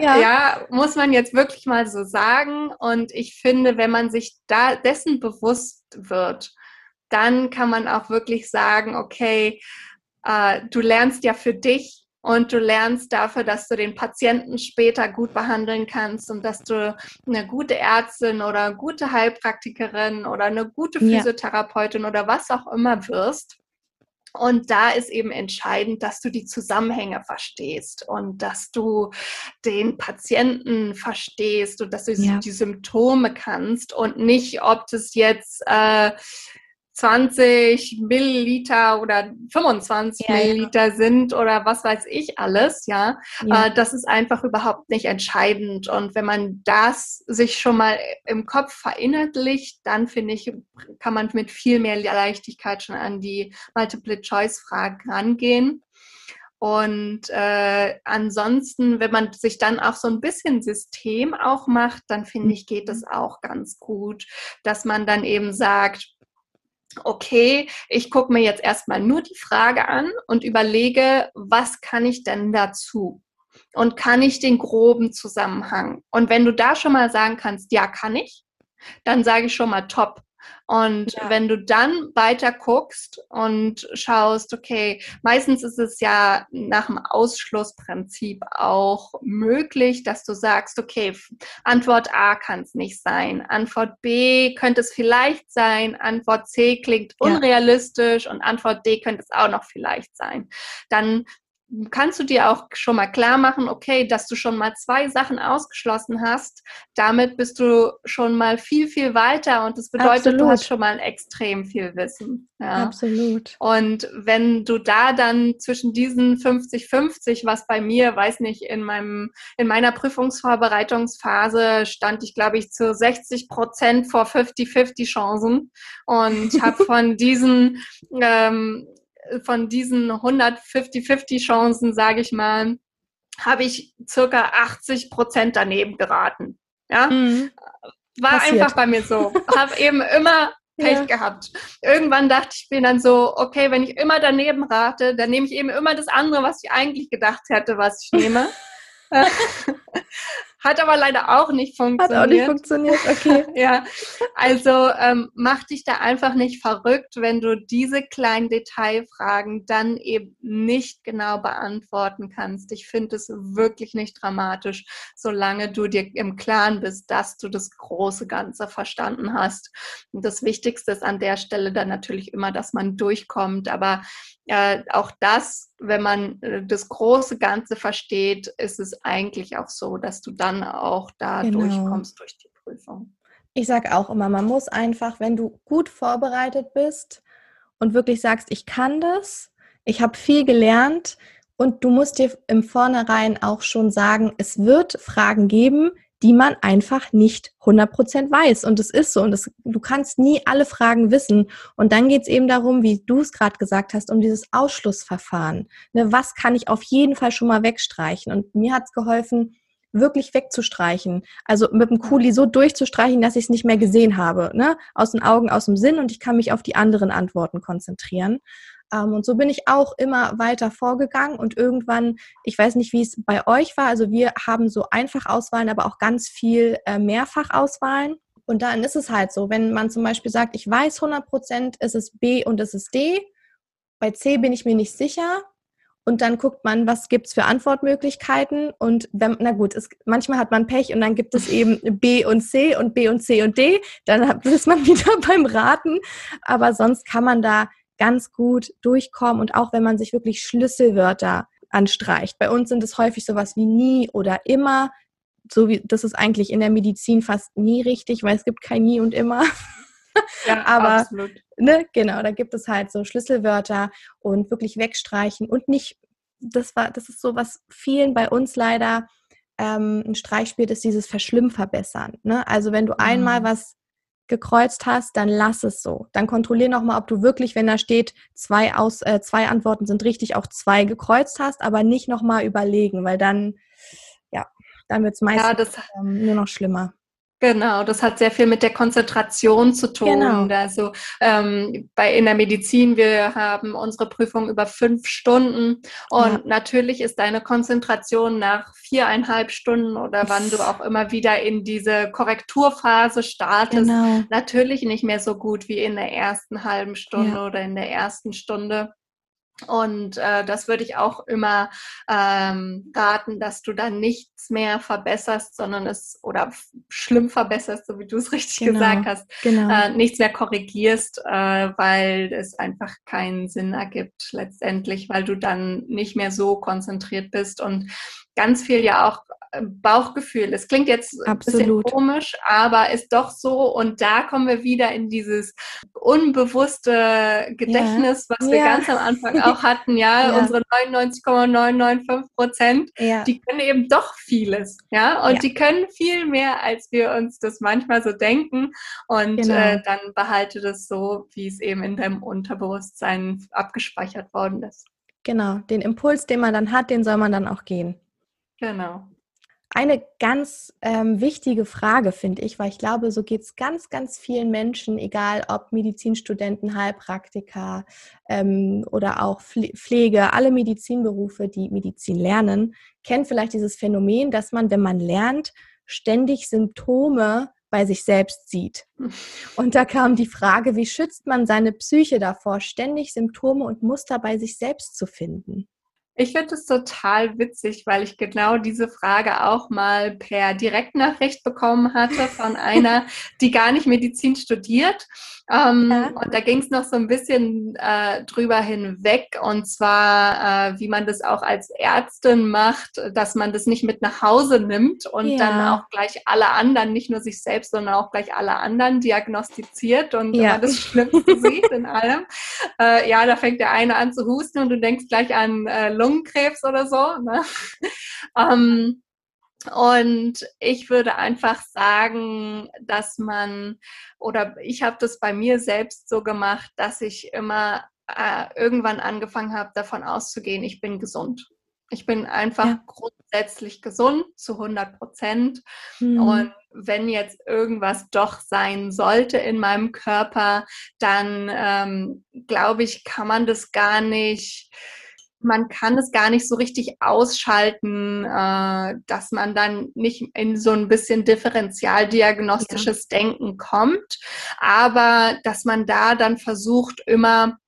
ja. ja. muss man jetzt wirklich mal so sagen. Und ich finde, wenn man sich da dessen bewusst wird, dann kann man auch wirklich sagen, okay, äh, du lernst ja für dich und du lernst dafür, dass du den Patienten später gut behandeln kannst und dass du eine gute Ärztin oder eine gute Heilpraktikerin oder eine gute Physiotherapeutin ja. oder was auch immer wirst. Und da ist eben entscheidend, dass du die Zusammenhänge verstehst und dass du den Patienten verstehst und dass du ja. die Symptome kannst und nicht, ob das jetzt äh, 20 Milliliter oder 25 ja, Milliliter ja. sind oder was weiß ich alles, ja. ja. Äh, das ist einfach überhaupt nicht entscheidend. Und wenn man das sich schon mal im Kopf verinnerlicht, dann finde ich, kann man mit viel mehr Leichtigkeit schon an die Multiple-Choice-Fragen rangehen. Und äh, ansonsten, wenn man sich dann auch so ein bisschen System auch macht, dann finde ich, geht es mhm. auch ganz gut, dass man dann eben sagt, okay, ich gucke mir jetzt erstmal nur die Frage an und überlege, was kann ich denn dazu? Und kann ich den groben Zusammenhang? Und wenn du da schon mal sagen kannst, ja, kann ich, dann sage ich schon mal top. Und ja. wenn du dann weiter guckst und schaust, okay, meistens ist es ja nach dem Ausschlussprinzip auch möglich, dass du sagst, okay, Antwort A kann es nicht sein, Antwort B könnte es vielleicht sein, Antwort C klingt unrealistisch ja. und Antwort D könnte es auch noch vielleicht sein. Dann kannst du dir auch schon mal klar machen, okay, dass du schon mal zwei Sachen ausgeschlossen hast. Damit bist du schon mal viel, viel weiter und das bedeutet, Absolut. du hast schon mal extrem viel Wissen. Ja. Absolut. Und wenn du da dann zwischen diesen 50-50, was bei mir, weiß nicht, in meinem, in meiner Prüfungsvorbereitungsphase stand ich, glaube ich, zu 60 Prozent vor 50-50 Chancen und habe von diesen ähm, von diesen 150-50 Chancen, sage ich mal, habe ich circa 80 Prozent daneben geraten. Ja, mhm. war Passiert. einfach bei mir so. habe eben immer Pech ja. gehabt. Irgendwann dachte ich mir dann so, okay, wenn ich immer daneben rate, dann nehme ich eben immer das andere, was ich eigentlich gedacht hätte, was ich nehme. Hat aber leider auch nicht funktioniert. Hat auch nicht funktioniert, okay. ja, also ähm, mach dich da einfach nicht verrückt, wenn du diese kleinen Detailfragen dann eben nicht genau beantworten kannst. Ich finde es wirklich nicht dramatisch, solange du dir im Klaren bist, dass du das große Ganze verstanden hast. Und das Wichtigste ist an der Stelle dann natürlich immer, dass man durchkommt. Aber äh, auch das, wenn man äh, das große Ganze versteht, ist es eigentlich auch so, dass du dann auch da genau. durchkommst durch die Prüfung. Ich sage auch immer, man muss einfach, wenn du gut vorbereitet bist und wirklich sagst, ich kann das, ich habe viel gelernt und du musst dir im Vornherein auch schon sagen, es wird Fragen geben, die man einfach nicht 100% weiß. Und es ist so. Und das, du kannst nie alle Fragen wissen. Und dann geht es eben darum, wie du es gerade gesagt hast, um dieses Ausschlussverfahren. Ne, was kann ich auf jeden Fall schon mal wegstreichen? Und mir hat es geholfen, wirklich wegzustreichen. Also mit dem Kuli so durchzustreichen, dass ich es nicht mehr gesehen habe. Ne? Aus den Augen, aus dem Sinn und ich kann mich auf die anderen Antworten konzentrieren. Ähm, und so bin ich auch immer weiter vorgegangen und irgendwann, ich weiß nicht, wie es bei euch war, also wir haben so Einfachauswahlen, aber auch ganz viel äh, Mehrfachauswahlen. Und dann ist es halt so, wenn man zum Beispiel sagt, ich weiß 100 Prozent, es ist B und es ist D. Bei C bin ich mir nicht sicher, und dann guckt man, was gibt es für Antwortmöglichkeiten und wenn, na gut, es, manchmal hat man Pech und dann gibt es eben B und C und B und C und D, dann ist man wieder beim Raten, aber sonst kann man da ganz gut durchkommen und auch wenn man sich wirklich Schlüsselwörter anstreicht. Bei uns sind es häufig sowas wie nie oder immer, so wie das ist eigentlich in der Medizin fast nie richtig, weil es gibt kein nie und immer. Ja, aber absolut. Ne, genau, da gibt es halt so Schlüsselwörter und wirklich wegstreichen und nicht, das war, das ist so, was vielen bei uns leider ähm, ein Streich spielt, ist dieses Verschlimm verbessern. Ne? Also wenn du mhm. einmal was gekreuzt hast, dann lass es so. Dann kontrollier nochmal, ob du wirklich, wenn da steht, zwei, aus, äh, zwei Antworten sind richtig, auch zwei gekreuzt hast, aber nicht nochmal überlegen, weil dann, ja, dann wird es meistens ja, ähm, nur noch schlimmer. Genau, das hat sehr viel mit der Konzentration zu tun. Genau. Also ähm, bei in der Medizin, wir haben unsere Prüfung über fünf Stunden und ja. natürlich ist deine Konzentration nach viereinhalb Stunden oder wann du auch immer wieder in diese Korrekturphase startest, genau. natürlich nicht mehr so gut wie in der ersten halben Stunde ja. oder in der ersten Stunde. Und äh, das würde ich auch immer ähm, raten, dass du dann nichts mehr verbesserst, sondern es oder schlimm verbesserst, so wie du es richtig genau, gesagt hast, genau. äh, nichts mehr korrigierst, äh, weil es einfach keinen Sinn ergibt letztendlich, weil du dann nicht mehr so konzentriert bist und ganz viel ja auch Bauchgefühl. Es klingt jetzt Absolut. ein bisschen komisch, aber ist doch so. Und da kommen wir wieder in dieses unbewusste Gedächtnis, ja. was wir ja. ganz am Anfang auch hatten. Ja, ja. unsere 99,995 Prozent, die können eben doch vieles. Ja, und die können viel mehr, als wir uns das manchmal so denken. Und genau. äh, dann behalte das so, wie es eben in deinem Unterbewusstsein abgespeichert worden ist. Genau, den Impuls, den man dann hat, den soll man dann auch gehen. Genau. Eine ganz ähm, wichtige Frage, finde ich, weil ich glaube, so geht es ganz, ganz vielen Menschen, egal ob Medizinstudenten, Heilpraktiker ähm, oder auch Pflege, alle Medizinberufe, die Medizin lernen, kennen vielleicht dieses Phänomen, dass man, wenn man lernt, ständig Symptome bei sich selbst sieht. Und da kam die Frage, wie schützt man seine Psyche davor, ständig Symptome und Muster bei sich selbst zu finden? Ich finde es total witzig, weil ich genau diese Frage auch mal per Direktnachricht bekommen hatte von einer, die gar nicht Medizin studiert. Ähm, ja. Und da ging es noch so ein bisschen äh, drüber hinweg, und zwar, äh, wie man das auch als Ärztin macht, dass man das nicht mit nach Hause nimmt und ja. dann auch gleich alle anderen, nicht nur sich selbst, sondern auch gleich alle anderen diagnostiziert und ja. immer das Schlimmste sieht in allem. Äh, ja, da fängt der eine an zu husten und du denkst gleich an äh, Lungenkrebs oder so. Ne? ähm, und ich würde einfach sagen, dass man, oder ich habe das bei mir selbst so gemacht, dass ich immer äh, irgendwann angefangen habe, davon auszugehen, ich bin gesund. Ich bin einfach ja. grundsätzlich gesund zu 100 Prozent. Mhm. Und wenn jetzt irgendwas doch sein sollte in meinem Körper, dann ähm, glaube ich, kann man das gar nicht man kann es gar nicht so richtig ausschalten, äh, dass man dann nicht in so ein bisschen differenzialdiagnostisches ja. Denken kommt, aber dass man da dann versucht, immer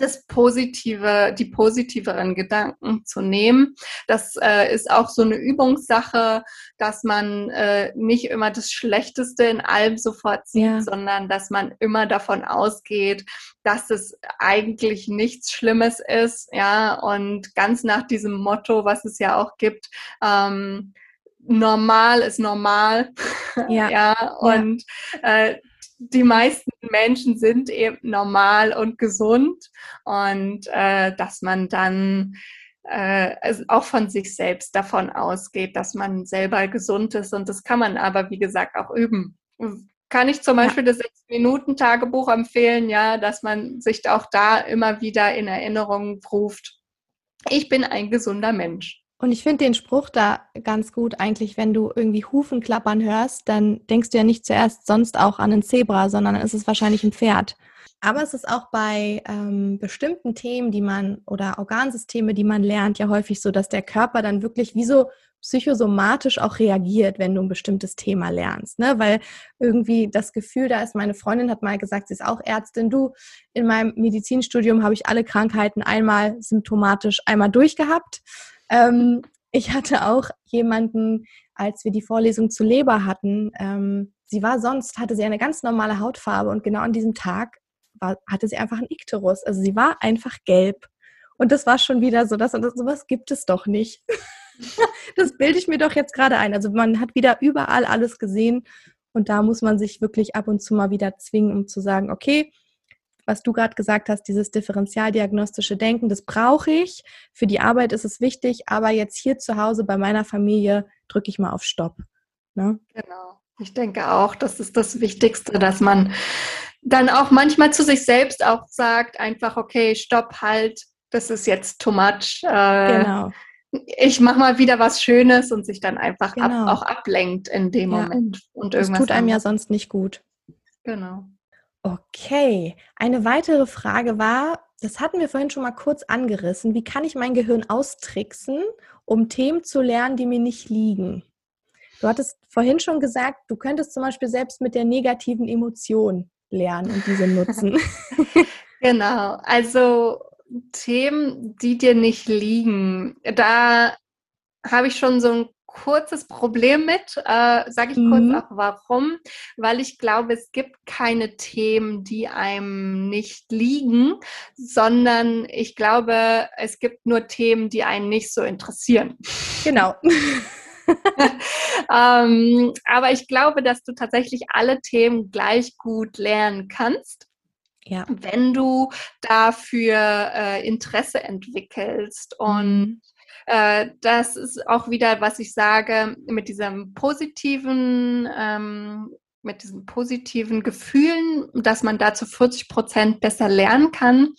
das Positive, die positiveren Gedanken zu nehmen. Das äh, ist auch so eine Übungssache, dass man äh, nicht immer das Schlechteste in allem sofort sieht, ja. sondern dass man immer davon ausgeht, dass es eigentlich nichts Schlimmes ist, ja, und ganz nach diesem Motto, was es ja auch gibt, ähm, normal ist normal. Ja. ja und ja. Äh, die meisten Menschen sind eben normal und gesund und äh, dass man dann äh, auch von sich selbst davon ausgeht, dass man selber gesund ist. Und das kann man aber, wie gesagt, auch üben. Kann ich zum Beispiel ja. das Sechs-Minuten-Tagebuch empfehlen, ja, dass man sich auch da immer wieder in Erinnerung ruft. Ich bin ein gesunder Mensch. Und ich finde den Spruch da ganz gut eigentlich, wenn du irgendwie Hufen klappern hörst, dann denkst du ja nicht zuerst sonst auch an ein Zebra, sondern dann ist es wahrscheinlich ein Pferd. Aber es ist auch bei ähm, bestimmten Themen, die man oder Organsysteme, die man lernt, ja häufig so, dass der Körper dann wirklich wie so psychosomatisch auch reagiert, wenn du ein bestimmtes Thema lernst. Ne? Weil irgendwie das Gefühl da ist, meine Freundin hat mal gesagt, sie ist auch Ärztin, du, in meinem Medizinstudium habe ich alle Krankheiten einmal symptomatisch einmal durchgehabt. Ähm, ich hatte auch jemanden, als wir die Vorlesung zu Leber hatten, ähm, sie war sonst, hatte sie eine ganz normale Hautfarbe und genau an diesem Tag war, hatte sie einfach einen Ikterus. Also sie war einfach gelb. Und das war schon wieder so, dass das, sowas gibt es doch nicht. das bilde ich mir doch jetzt gerade ein. Also man hat wieder überall alles gesehen und da muss man sich wirklich ab und zu mal wieder zwingen, um zu sagen, okay, was du gerade gesagt hast, dieses differenzialdiagnostische Denken, das brauche ich. Für die Arbeit ist es wichtig, aber jetzt hier zu Hause bei meiner Familie drücke ich mal auf Stopp. Ne? Genau. Ich denke auch, das ist das Wichtigste, dass man dann auch manchmal zu sich selbst auch sagt, einfach, okay, stopp, halt, das ist jetzt too much. Äh, genau. Ich mache mal wieder was Schönes und sich dann einfach genau. ab, auch ablenkt in dem ja. Moment. Und irgendwas das tut einem ja sonst nicht gut. Genau. Okay, eine weitere Frage war, das hatten wir vorhin schon mal kurz angerissen, wie kann ich mein Gehirn austricksen, um Themen zu lernen, die mir nicht liegen? Du hattest vorhin schon gesagt, du könntest zum Beispiel selbst mit der negativen Emotion lernen und diese nutzen. genau, also Themen, die dir nicht liegen, da habe ich schon so ein kurzes Problem mit. Äh, Sage ich mhm. kurz auch warum. Weil ich glaube, es gibt keine Themen, die einem nicht liegen, sondern ich glaube, es gibt nur Themen, die einen nicht so interessieren. Genau. ähm, aber ich glaube, dass du tatsächlich alle Themen gleich gut lernen kannst. Ja. Wenn du dafür äh, Interesse entwickelst. Und mhm. Äh, das ist auch wieder, was ich sage, mit diesem positiven ähm, mit diesen positiven Gefühlen, dass man da zu 40 Prozent besser lernen kann.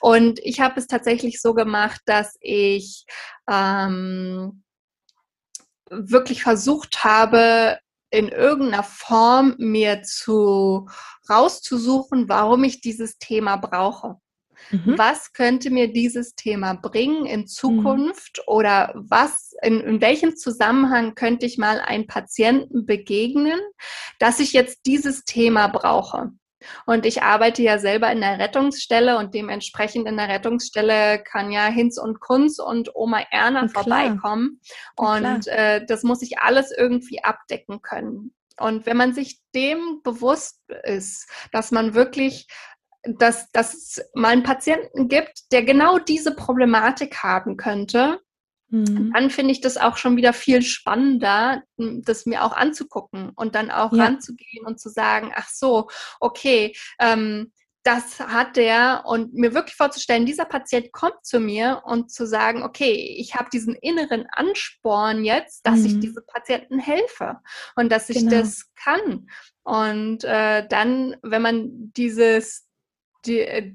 Und ich habe es tatsächlich so gemacht, dass ich ähm, wirklich versucht habe, in irgendeiner Form mir zu rauszusuchen, warum ich dieses Thema brauche. Mhm. Was könnte mir dieses Thema bringen in Zukunft mhm. oder was, in, in welchem Zusammenhang könnte ich mal einem Patienten begegnen, dass ich jetzt dieses Thema brauche? Und ich arbeite ja selber in der Rettungsstelle und dementsprechend in der Rettungsstelle kann ja Hinz und Kunz und Oma Erna und vorbeikommen. Und äh, das muss ich alles irgendwie abdecken können. Und wenn man sich dem bewusst ist, dass man wirklich dass, dass es mal einen Patienten gibt, der genau diese Problematik haben könnte, Mhm. Dann finde ich das auch schon wieder viel spannender, das mir auch anzugucken und dann auch ja. ranzugehen und zu sagen, ach so, okay, ähm, das hat der und mir wirklich vorzustellen, dieser Patient kommt zu mir und zu sagen, okay, ich habe diesen inneren Ansporn jetzt, dass mhm. ich diesem Patienten helfe und dass ich genau. das kann. Und äh, dann, wenn man dieses, die, äh,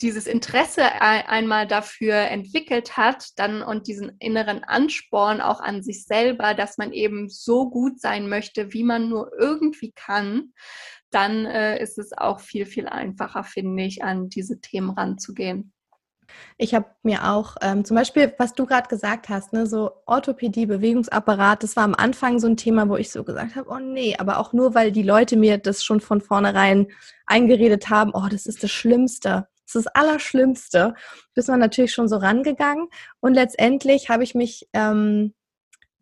dieses Interesse einmal dafür entwickelt hat, dann und diesen inneren Ansporn auch an sich selber, dass man eben so gut sein möchte, wie man nur irgendwie kann, dann äh, ist es auch viel, viel einfacher, finde ich, an diese Themen ranzugehen. Ich habe mir auch ähm, zum Beispiel, was du gerade gesagt hast, ne, so Orthopädie, Bewegungsapparat, das war am Anfang so ein Thema, wo ich so gesagt habe, oh nee, aber auch nur, weil die Leute mir das schon von vornherein eingeredet haben, oh, das ist das Schlimmste. Das ist das Allerschlimmste. Bist man natürlich schon so rangegangen. Und letztendlich habe ich mich ähm,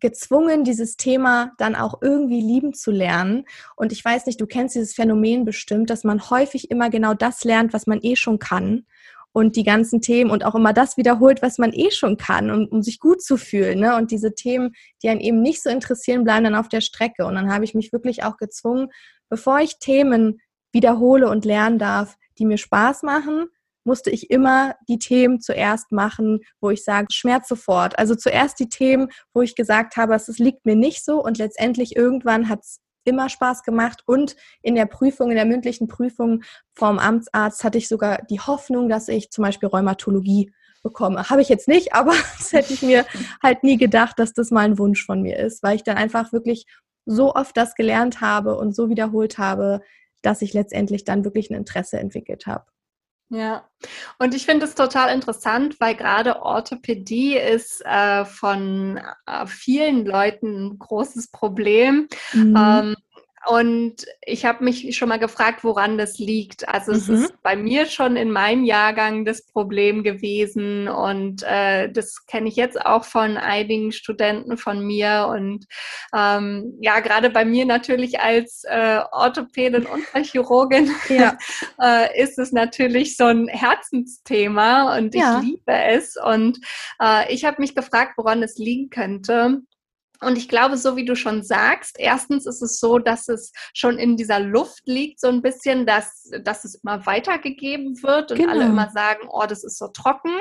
gezwungen, dieses Thema dann auch irgendwie lieben zu lernen. Und ich weiß nicht, du kennst dieses Phänomen bestimmt, dass man häufig immer genau das lernt, was man eh schon kann. Und die ganzen Themen und auch immer das wiederholt, was man eh schon kann, um, um sich gut zu fühlen. Ne? Und diese Themen, die einen eben nicht so interessieren, bleiben dann auf der Strecke. Und dann habe ich mich wirklich auch gezwungen, bevor ich Themen wiederhole und lernen darf, die mir Spaß machen, musste ich immer die Themen zuerst machen, wo ich sage, Schmerz sofort. Also zuerst die Themen, wo ich gesagt habe, es liegt mir nicht so und letztendlich irgendwann hat es immer Spaß gemacht und in der Prüfung, in der mündlichen Prüfung vom Amtsarzt hatte ich sogar die Hoffnung, dass ich zum Beispiel Rheumatologie bekomme. Habe ich jetzt nicht, aber das hätte ich mir halt nie gedacht, dass das mal ein Wunsch von mir ist, weil ich dann einfach wirklich so oft das gelernt habe und so wiederholt habe, dass ich letztendlich dann wirklich ein Interesse entwickelt habe. Ja, und ich finde es total interessant, weil gerade Orthopädie ist äh, von äh, vielen Leuten ein großes Problem. Mhm. Ähm, und ich habe mich schon mal gefragt, woran das liegt. Also mhm. es ist bei mir schon in meinem Jahrgang das Problem gewesen und äh, das kenne ich jetzt auch von einigen Studenten von mir. Und ähm, ja, gerade bei mir natürlich als äh, Orthopädin und Chirurgin ja. äh, ist es natürlich so ein Herzensthema und ja. ich liebe es. Und äh, ich habe mich gefragt, woran es liegen könnte. Und ich glaube, so wie du schon sagst, erstens ist es so, dass es schon in dieser Luft liegt, so ein bisschen, dass, dass es immer weitergegeben wird und genau. alle immer sagen, oh, das ist so trocken.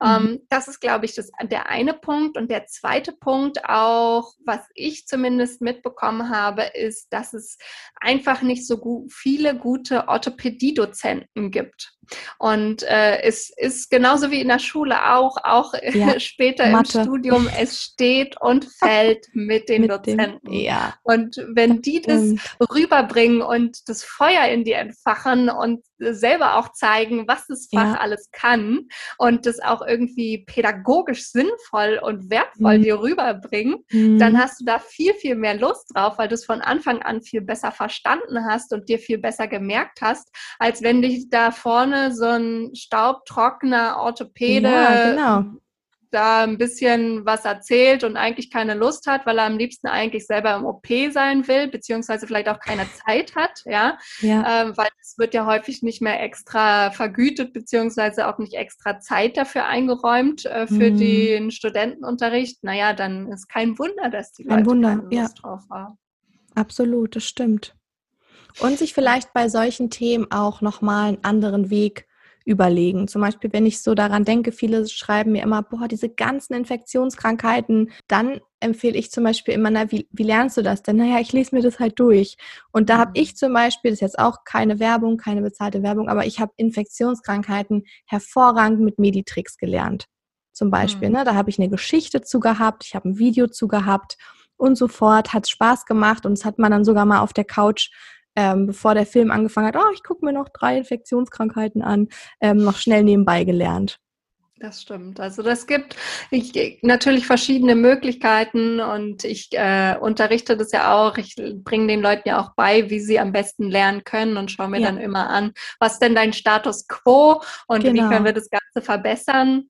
Mhm. Ähm, das ist, glaube ich, das, der eine Punkt. Und der zweite Punkt auch, was ich zumindest mitbekommen habe, ist, dass es einfach nicht so gut, viele gute Orthopädiedozenten gibt. Und äh, es ist genauso wie in der Schule auch, auch ja, später Mathe. im Studium, es steht und fällt mit den mit Dozenten. Dem, ja. Und wenn die das rüberbringen und das Feuer in dir entfachen und selber auch zeigen, was das Fach ja. alles kann und das auch irgendwie pädagogisch sinnvoll und wertvoll mhm. dir rüberbringen, mhm. dann hast du da viel, viel mehr Lust drauf, weil du es von Anfang an viel besser verstanden hast und dir viel besser gemerkt hast, als wenn dich da vorne so ein staubtrockener Orthopäde ja, genau da ein bisschen was erzählt und eigentlich keine Lust hat, weil er am liebsten eigentlich selber im OP sein will, beziehungsweise vielleicht auch keine Zeit hat, ja, ja. Ähm, weil es wird ja häufig nicht mehr extra vergütet, beziehungsweise auch nicht extra Zeit dafür eingeräumt äh, für mhm. den Studentenunterricht. Naja, dann ist kein Wunder, dass die Leute keine Lust ja. drauf haben. Absolut, das stimmt. Und sich vielleicht bei solchen Themen auch nochmal einen anderen Weg überlegen. Zum Beispiel, wenn ich so daran denke, viele schreiben mir immer, boah, diese ganzen Infektionskrankheiten, dann empfehle ich zum Beispiel immer, na, wie, wie lernst du das denn? Naja, ich lese mir das halt durch. Und da habe mhm. ich zum Beispiel, das ist jetzt auch keine Werbung, keine bezahlte Werbung, aber ich habe Infektionskrankheiten hervorragend mit Meditrix gelernt. Zum Beispiel, mhm. ne? da habe ich eine Geschichte zu gehabt, ich habe ein Video zu gehabt und so fort, hat Spaß gemacht und es hat man dann sogar mal auf der Couch ähm, bevor der Film angefangen hat, oh, ich gucke mir noch drei Infektionskrankheiten an, ähm, noch schnell nebenbei gelernt. Das stimmt. Also das gibt ich, natürlich verschiedene Möglichkeiten und ich äh, unterrichte das ja auch. Ich bringe den Leuten ja auch bei, wie sie am besten lernen können und schaue mir ja. dann immer an, was denn dein Status quo und genau. wie können wir das Ganze verbessern.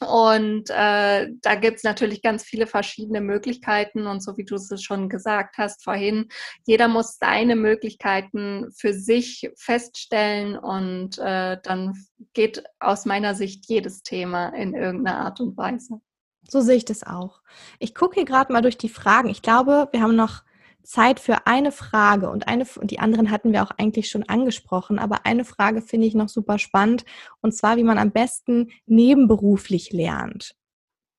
Und äh, da gibt es natürlich ganz viele verschiedene Möglichkeiten. Und so wie du es schon gesagt hast vorhin, jeder muss seine Möglichkeiten für sich feststellen. Und äh, dann geht aus meiner Sicht jedes Thema in irgendeiner Art und Weise. So sehe ich das auch. Ich gucke hier gerade mal durch die Fragen. Ich glaube, wir haben noch Zeit für eine Frage und eine die anderen hatten wir auch eigentlich schon angesprochen, aber eine Frage finde ich noch super spannend und zwar, wie man am besten nebenberuflich lernt.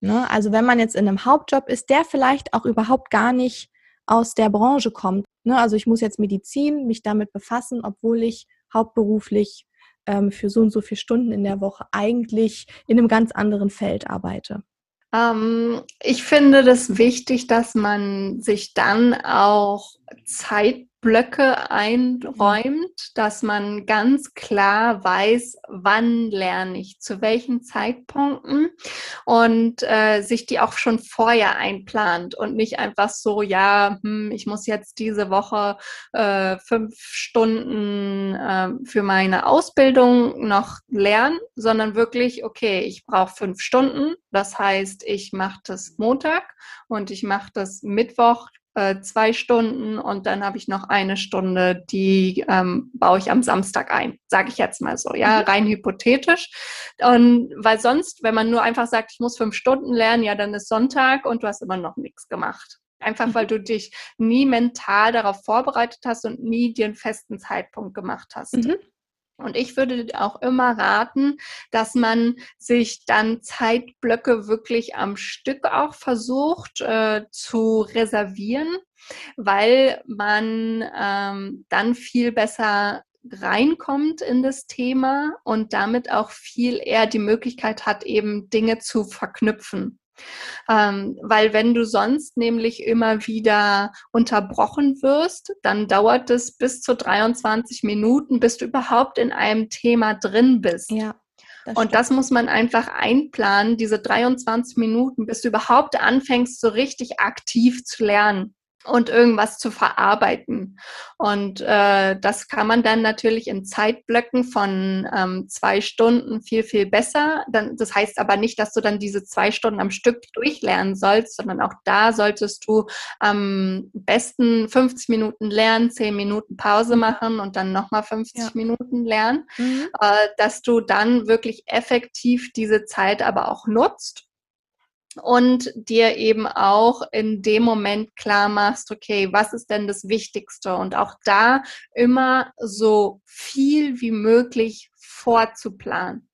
Ne? Also wenn man jetzt in einem Hauptjob ist, der vielleicht auch überhaupt gar nicht aus der Branche kommt. Ne? Also ich muss jetzt Medizin mich damit befassen, obwohl ich hauptberuflich ähm, für so und so viele Stunden in der Woche eigentlich in einem ganz anderen Feld arbeite. Ähm, ich finde das wichtig, dass man sich dann auch Zeit Blöcke einräumt, dass man ganz klar weiß, wann lerne ich, zu welchen Zeitpunkten und äh, sich die auch schon vorher einplant und nicht einfach so, ja, hm, ich muss jetzt diese Woche äh, fünf Stunden äh, für meine Ausbildung noch lernen, sondern wirklich, okay, ich brauche fünf Stunden. Das heißt, ich mache das Montag und ich mache das Mittwoch äh, zwei Stunden und dann habe ich noch eine Stunde, die ähm, baue ich am Samstag ein, sage ich jetzt mal so, ja, mhm. rein hypothetisch. Und weil sonst, wenn man nur einfach sagt, ich muss fünf Stunden lernen, ja, dann ist Sonntag und du hast immer noch nichts gemacht. Einfach mhm. weil du dich nie mental darauf vorbereitet hast und nie dir einen festen Zeitpunkt gemacht hast. Mhm. Und ich würde auch immer raten, dass man sich dann Zeitblöcke wirklich am Stück auch versucht äh, zu reservieren, weil man ähm, dann viel besser reinkommt in das Thema und damit auch viel eher die Möglichkeit hat, eben Dinge zu verknüpfen. Ähm, weil wenn du sonst nämlich immer wieder unterbrochen wirst, dann dauert es bis zu 23 Minuten, bis du überhaupt in einem Thema drin bist. Ja. Das und das muss man einfach einplanen, diese 23 Minuten, bis du überhaupt anfängst, so richtig aktiv zu lernen und irgendwas zu verarbeiten. Und äh, das kann man dann natürlich in Zeitblöcken von ähm, zwei Stunden viel, viel besser. Dann, das heißt aber nicht, dass du dann diese zwei Stunden am Stück durchlernen sollst, sondern auch da solltest du am besten 50 Minuten lernen, 10 Minuten Pause machen und dann nochmal 50 ja. Minuten lernen, mhm. äh, dass du dann wirklich effektiv diese Zeit aber auch nutzt und dir eben auch in dem Moment klar machst, okay, was ist denn das Wichtigste? Und auch da immer so viel wie möglich vorzuplanen.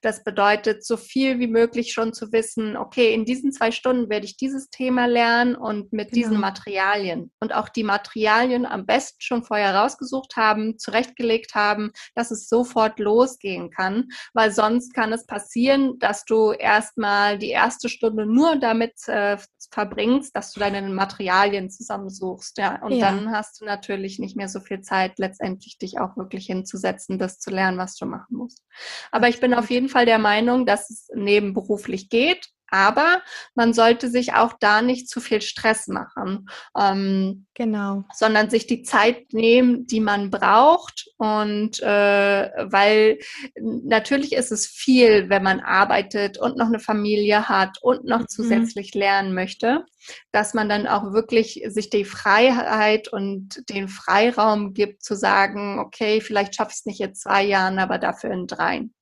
Das bedeutet, so viel wie möglich schon zu wissen, okay, in diesen zwei Stunden werde ich dieses Thema lernen und mit genau. diesen Materialien. Und auch die Materialien am besten schon vorher rausgesucht haben, zurechtgelegt haben, dass es sofort losgehen kann. Weil sonst kann es passieren, dass du erstmal die erste Stunde nur damit äh, verbringst, dass du deine Materialien zusammensuchst. Ja, und ja. dann hast du natürlich nicht mehr so viel Zeit, letztendlich dich auch wirklich hinzusetzen, das zu lernen, was du machen musst. Aber ich bin auf jeden jeden Fall der Meinung, dass es nebenberuflich geht. Aber man sollte sich auch da nicht zu viel Stress machen. Ähm, genau. Sondern sich die Zeit nehmen, die man braucht. Und äh, weil natürlich ist es viel, wenn man arbeitet und noch eine Familie hat und noch mhm. zusätzlich lernen möchte, dass man dann auch wirklich sich die Freiheit und den Freiraum gibt zu sagen, okay, vielleicht schaffe ich es nicht in zwei Jahren, aber dafür in dreien.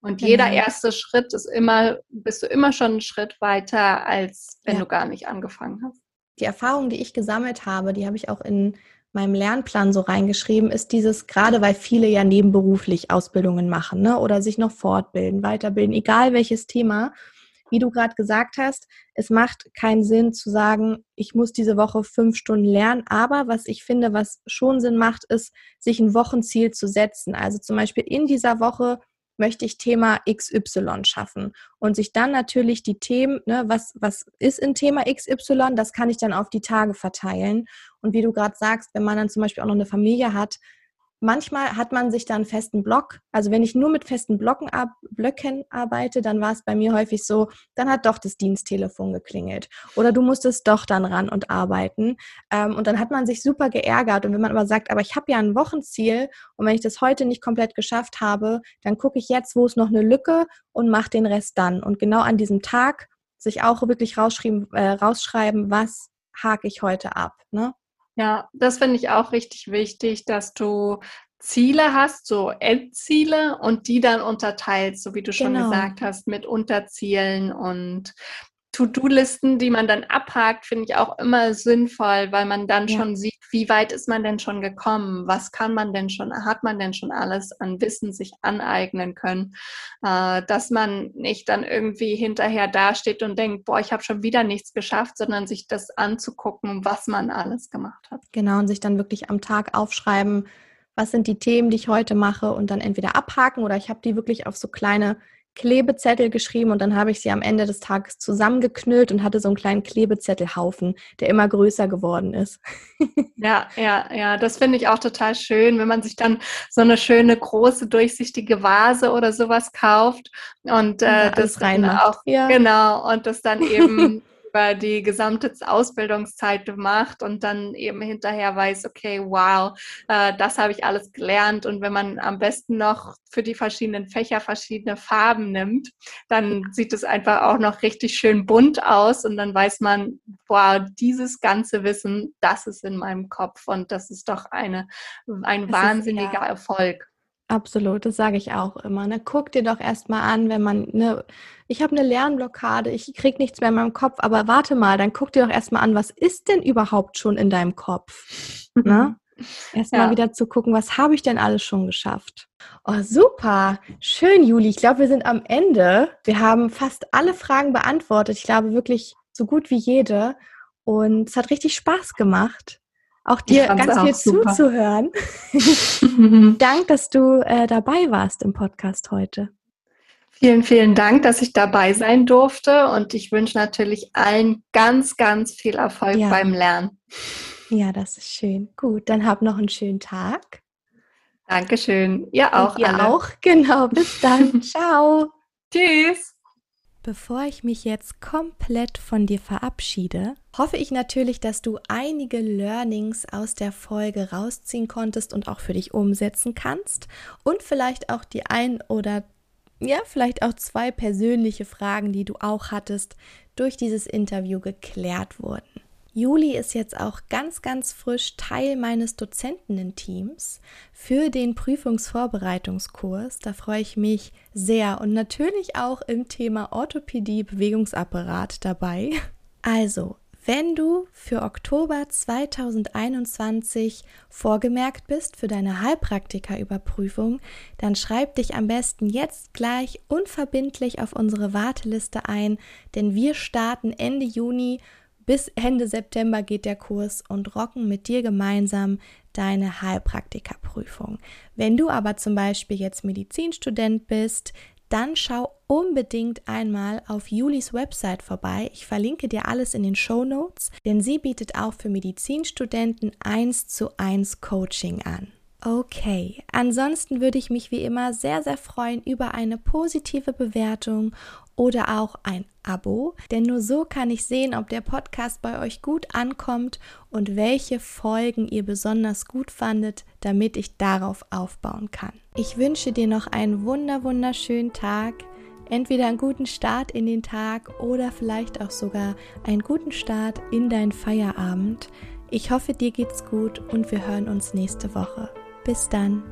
Und genau. jeder erste Schritt ist immer, bist du immer schon einen Schritt weiter, als wenn ja. du gar nicht angefangen hast. Die Erfahrung, die ich gesammelt habe, die habe ich auch in meinem Lernplan so reingeschrieben, ist dieses, gerade weil viele ja nebenberuflich Ausbildungen machen ne, oder sich noch fortbilden, weiterbilden, egal welches Thema, wie du gerade gesagt hast, es macht keinen Sinn zu sagen, ich muss diese Woche fünf Stunden lernen. Aber was ich finde, was schon Sinn macht, ist, sich ein Wochenziel zu setzen. Also zum Beispiel in dieser Woche möchte ich Thema XY schaffen und sich dann natürlich die Themen, ne, was, was ist in Thema XY, das kann ich dann auf die Tage verteilen. Und wie du gerade sagst, wenn man dann zum Beispiel auch noch eine Familie hat, Manchmal hat man sich dann einen festen Block. Also wenn ich nur mit festen Blocken ab, Blöcken arbeite, dann war es bei mir häufig so, dann hat doch das Diensttelefon geklingelt. Oder du musstest doch dann ran und arbeiten. Ähm, und dann hat man sich super geärgert. Und wenn man aber sagt, aber ich habe ja ein Wochenziel und wenn ich das heute nicht komplett geschafft habe, dann gucke ich jetzt, wo ist noch eine Lücke und mache den Rest dann. Und genau an diesem Tag sich auch wirklich rausschreiben, äh, rausschreiben was hake ich heute ab. Ne? Ja, das finde ich auch richtig wichtig, dass du Ziele hast, so Endziele und die dann unterteilst, so wie du schon genau. gesagt hast, mit Unterzielen und To-Do-Listen, die man dann abhakt, finde ich auch immer sinnvoll, weil man dann ja. schon sieht, wie weit ist man denn schon gekommen, was kann man denn schon, hat man denn schon alles an Wissen sich aneignen können, äh, dass man nicht dann irgendwie hinterher dasteht und denkt, boah, ich habe schon wieder nichts geschafft, sondern sich das anzugucken, was man alles gemacht hat. Genau, und sich dann wirklich am Tag aufschreiben, was sind die Themen, die ich heute mache und dann entweder abhaken oder ich habe die wirklich auf so kleine Klebezettel geschrieben und dann habe ich sie am Ende des Tages zusammengeknüllt und hatte so einen kleinen Klebezettelhaufen, der immer größer geworden ist. ja, ja, ja, das finde ich auch total schön, wenn man sich dann so eine schöne große durchsichtige Vase oder sowas kauft und äh, das reinmacht. Auch ja. genau und das dann eben über die gesamte Ausbildungszeit macht und dann eben hinterher weiß, okay, wow, äh, das habe ich alles gelernt. Und wenn man am besten noch für die verschiedenen Fächer verschiedene Farben nimmt, dann sieht es einfach auch noch richtig schön bunt aus und dann weiß man, wow, dieses ganze Wissen, das ist in meinem Kopf und das ist doch eine, ein das wahnsinniger ist, ja. Erfolg. Absolut, das sage ich auch immer. Ne? Guck dir doch erstmal an, wenn man, ne, ich habe eine Lernblockade, ich kriege nichts mehr in meinem Kopf, aber warte mal, dann guck dir doch erstmal an, was ist denn überhaupt schon in deinem Kopf? Ne? Erstmal ja. wieder zu gucken, was habe ich denn alles schon geschafft? Oh, super. Schön, Juli. Ich glaube, wir sind am Ende. Wir haben fast alle Fragen beantwortet. Ich glaube wirklich so gut wie jede. Und es hat richtig Spaß gemacht, auch dir ganz viel super. zuzuhören. Dank, dass du äh, dabei warst im Podcast heute. Vielen, vielen Dank, dass ich dabei sein durfte und ich wünsche natürlich allen ganz, ganz viel Erfolg ja. beim Lernen. Ja, das ist schön. Gut, dann hab noch einen schönen Tag. Dankeschön. Ihr auch. Und ihr alle. auch, genau. Bis dann. Ciao. Tschüss. Bevor ich mich jetzt komplett von dir verabschiede, hoffe ich natürlich, dass du einige Learnings aus der Folge rausziehen konntest und auch für dich umsetzen kannst und vielleicht auch die ein oder ja, vielleicht auch zwei persönliche Fragen, die du auch hattest, durch dieses Interview geklärt wurden. Juli ist jetzt auch ganz, ganz frisch Teil meines Dozentinnen-Teams für den Prüfungsvorbereitungskurs. Da freue ich mich sehr und natürlich auch im Thema Orthopädie Bewegungsapparat dabei. Also, wenn du für Oktober 2021 vorgemerkt bist für deine Heilpraktikerüberprüfung, dann schreib dich am besten jetzt gleich unverbindlich auf unsere Warteliste ein, denn wir starten Ende Juni bis Ende September geht der Kurs und rocken mit dir gemeinsam deine Heilpraktikerprüfung. Wenn du aber zum Beispiel jetzt Medizinstudent bist, dann schau unbedingt einmal auf Julis Website vorbei. Ich verlinke dir alles in den Show Notes, denn sie bietet auch für Medizinstudenten 1 zu 1 Coaching an. Okay, ansonsten würde ich mich wie immer sehr, sehr freuen über eine positive Bewertung oder auch ein Abo, denn nur so kann ich sehen, ob der Podcast bei euch gut ankommt und welche Folgen ihr besonders gut fandet, damit ich darauf aufbauen kann. Ich wünsche dir noch einen wunder wunderschönen Tag, entweder einen guten Start in den Tag oder vielleicht auch sogar einen guten Start in deinen Feierabend. Ich hoffe, dir geht's gut und wir hören uns nächste Woche. Bis dann.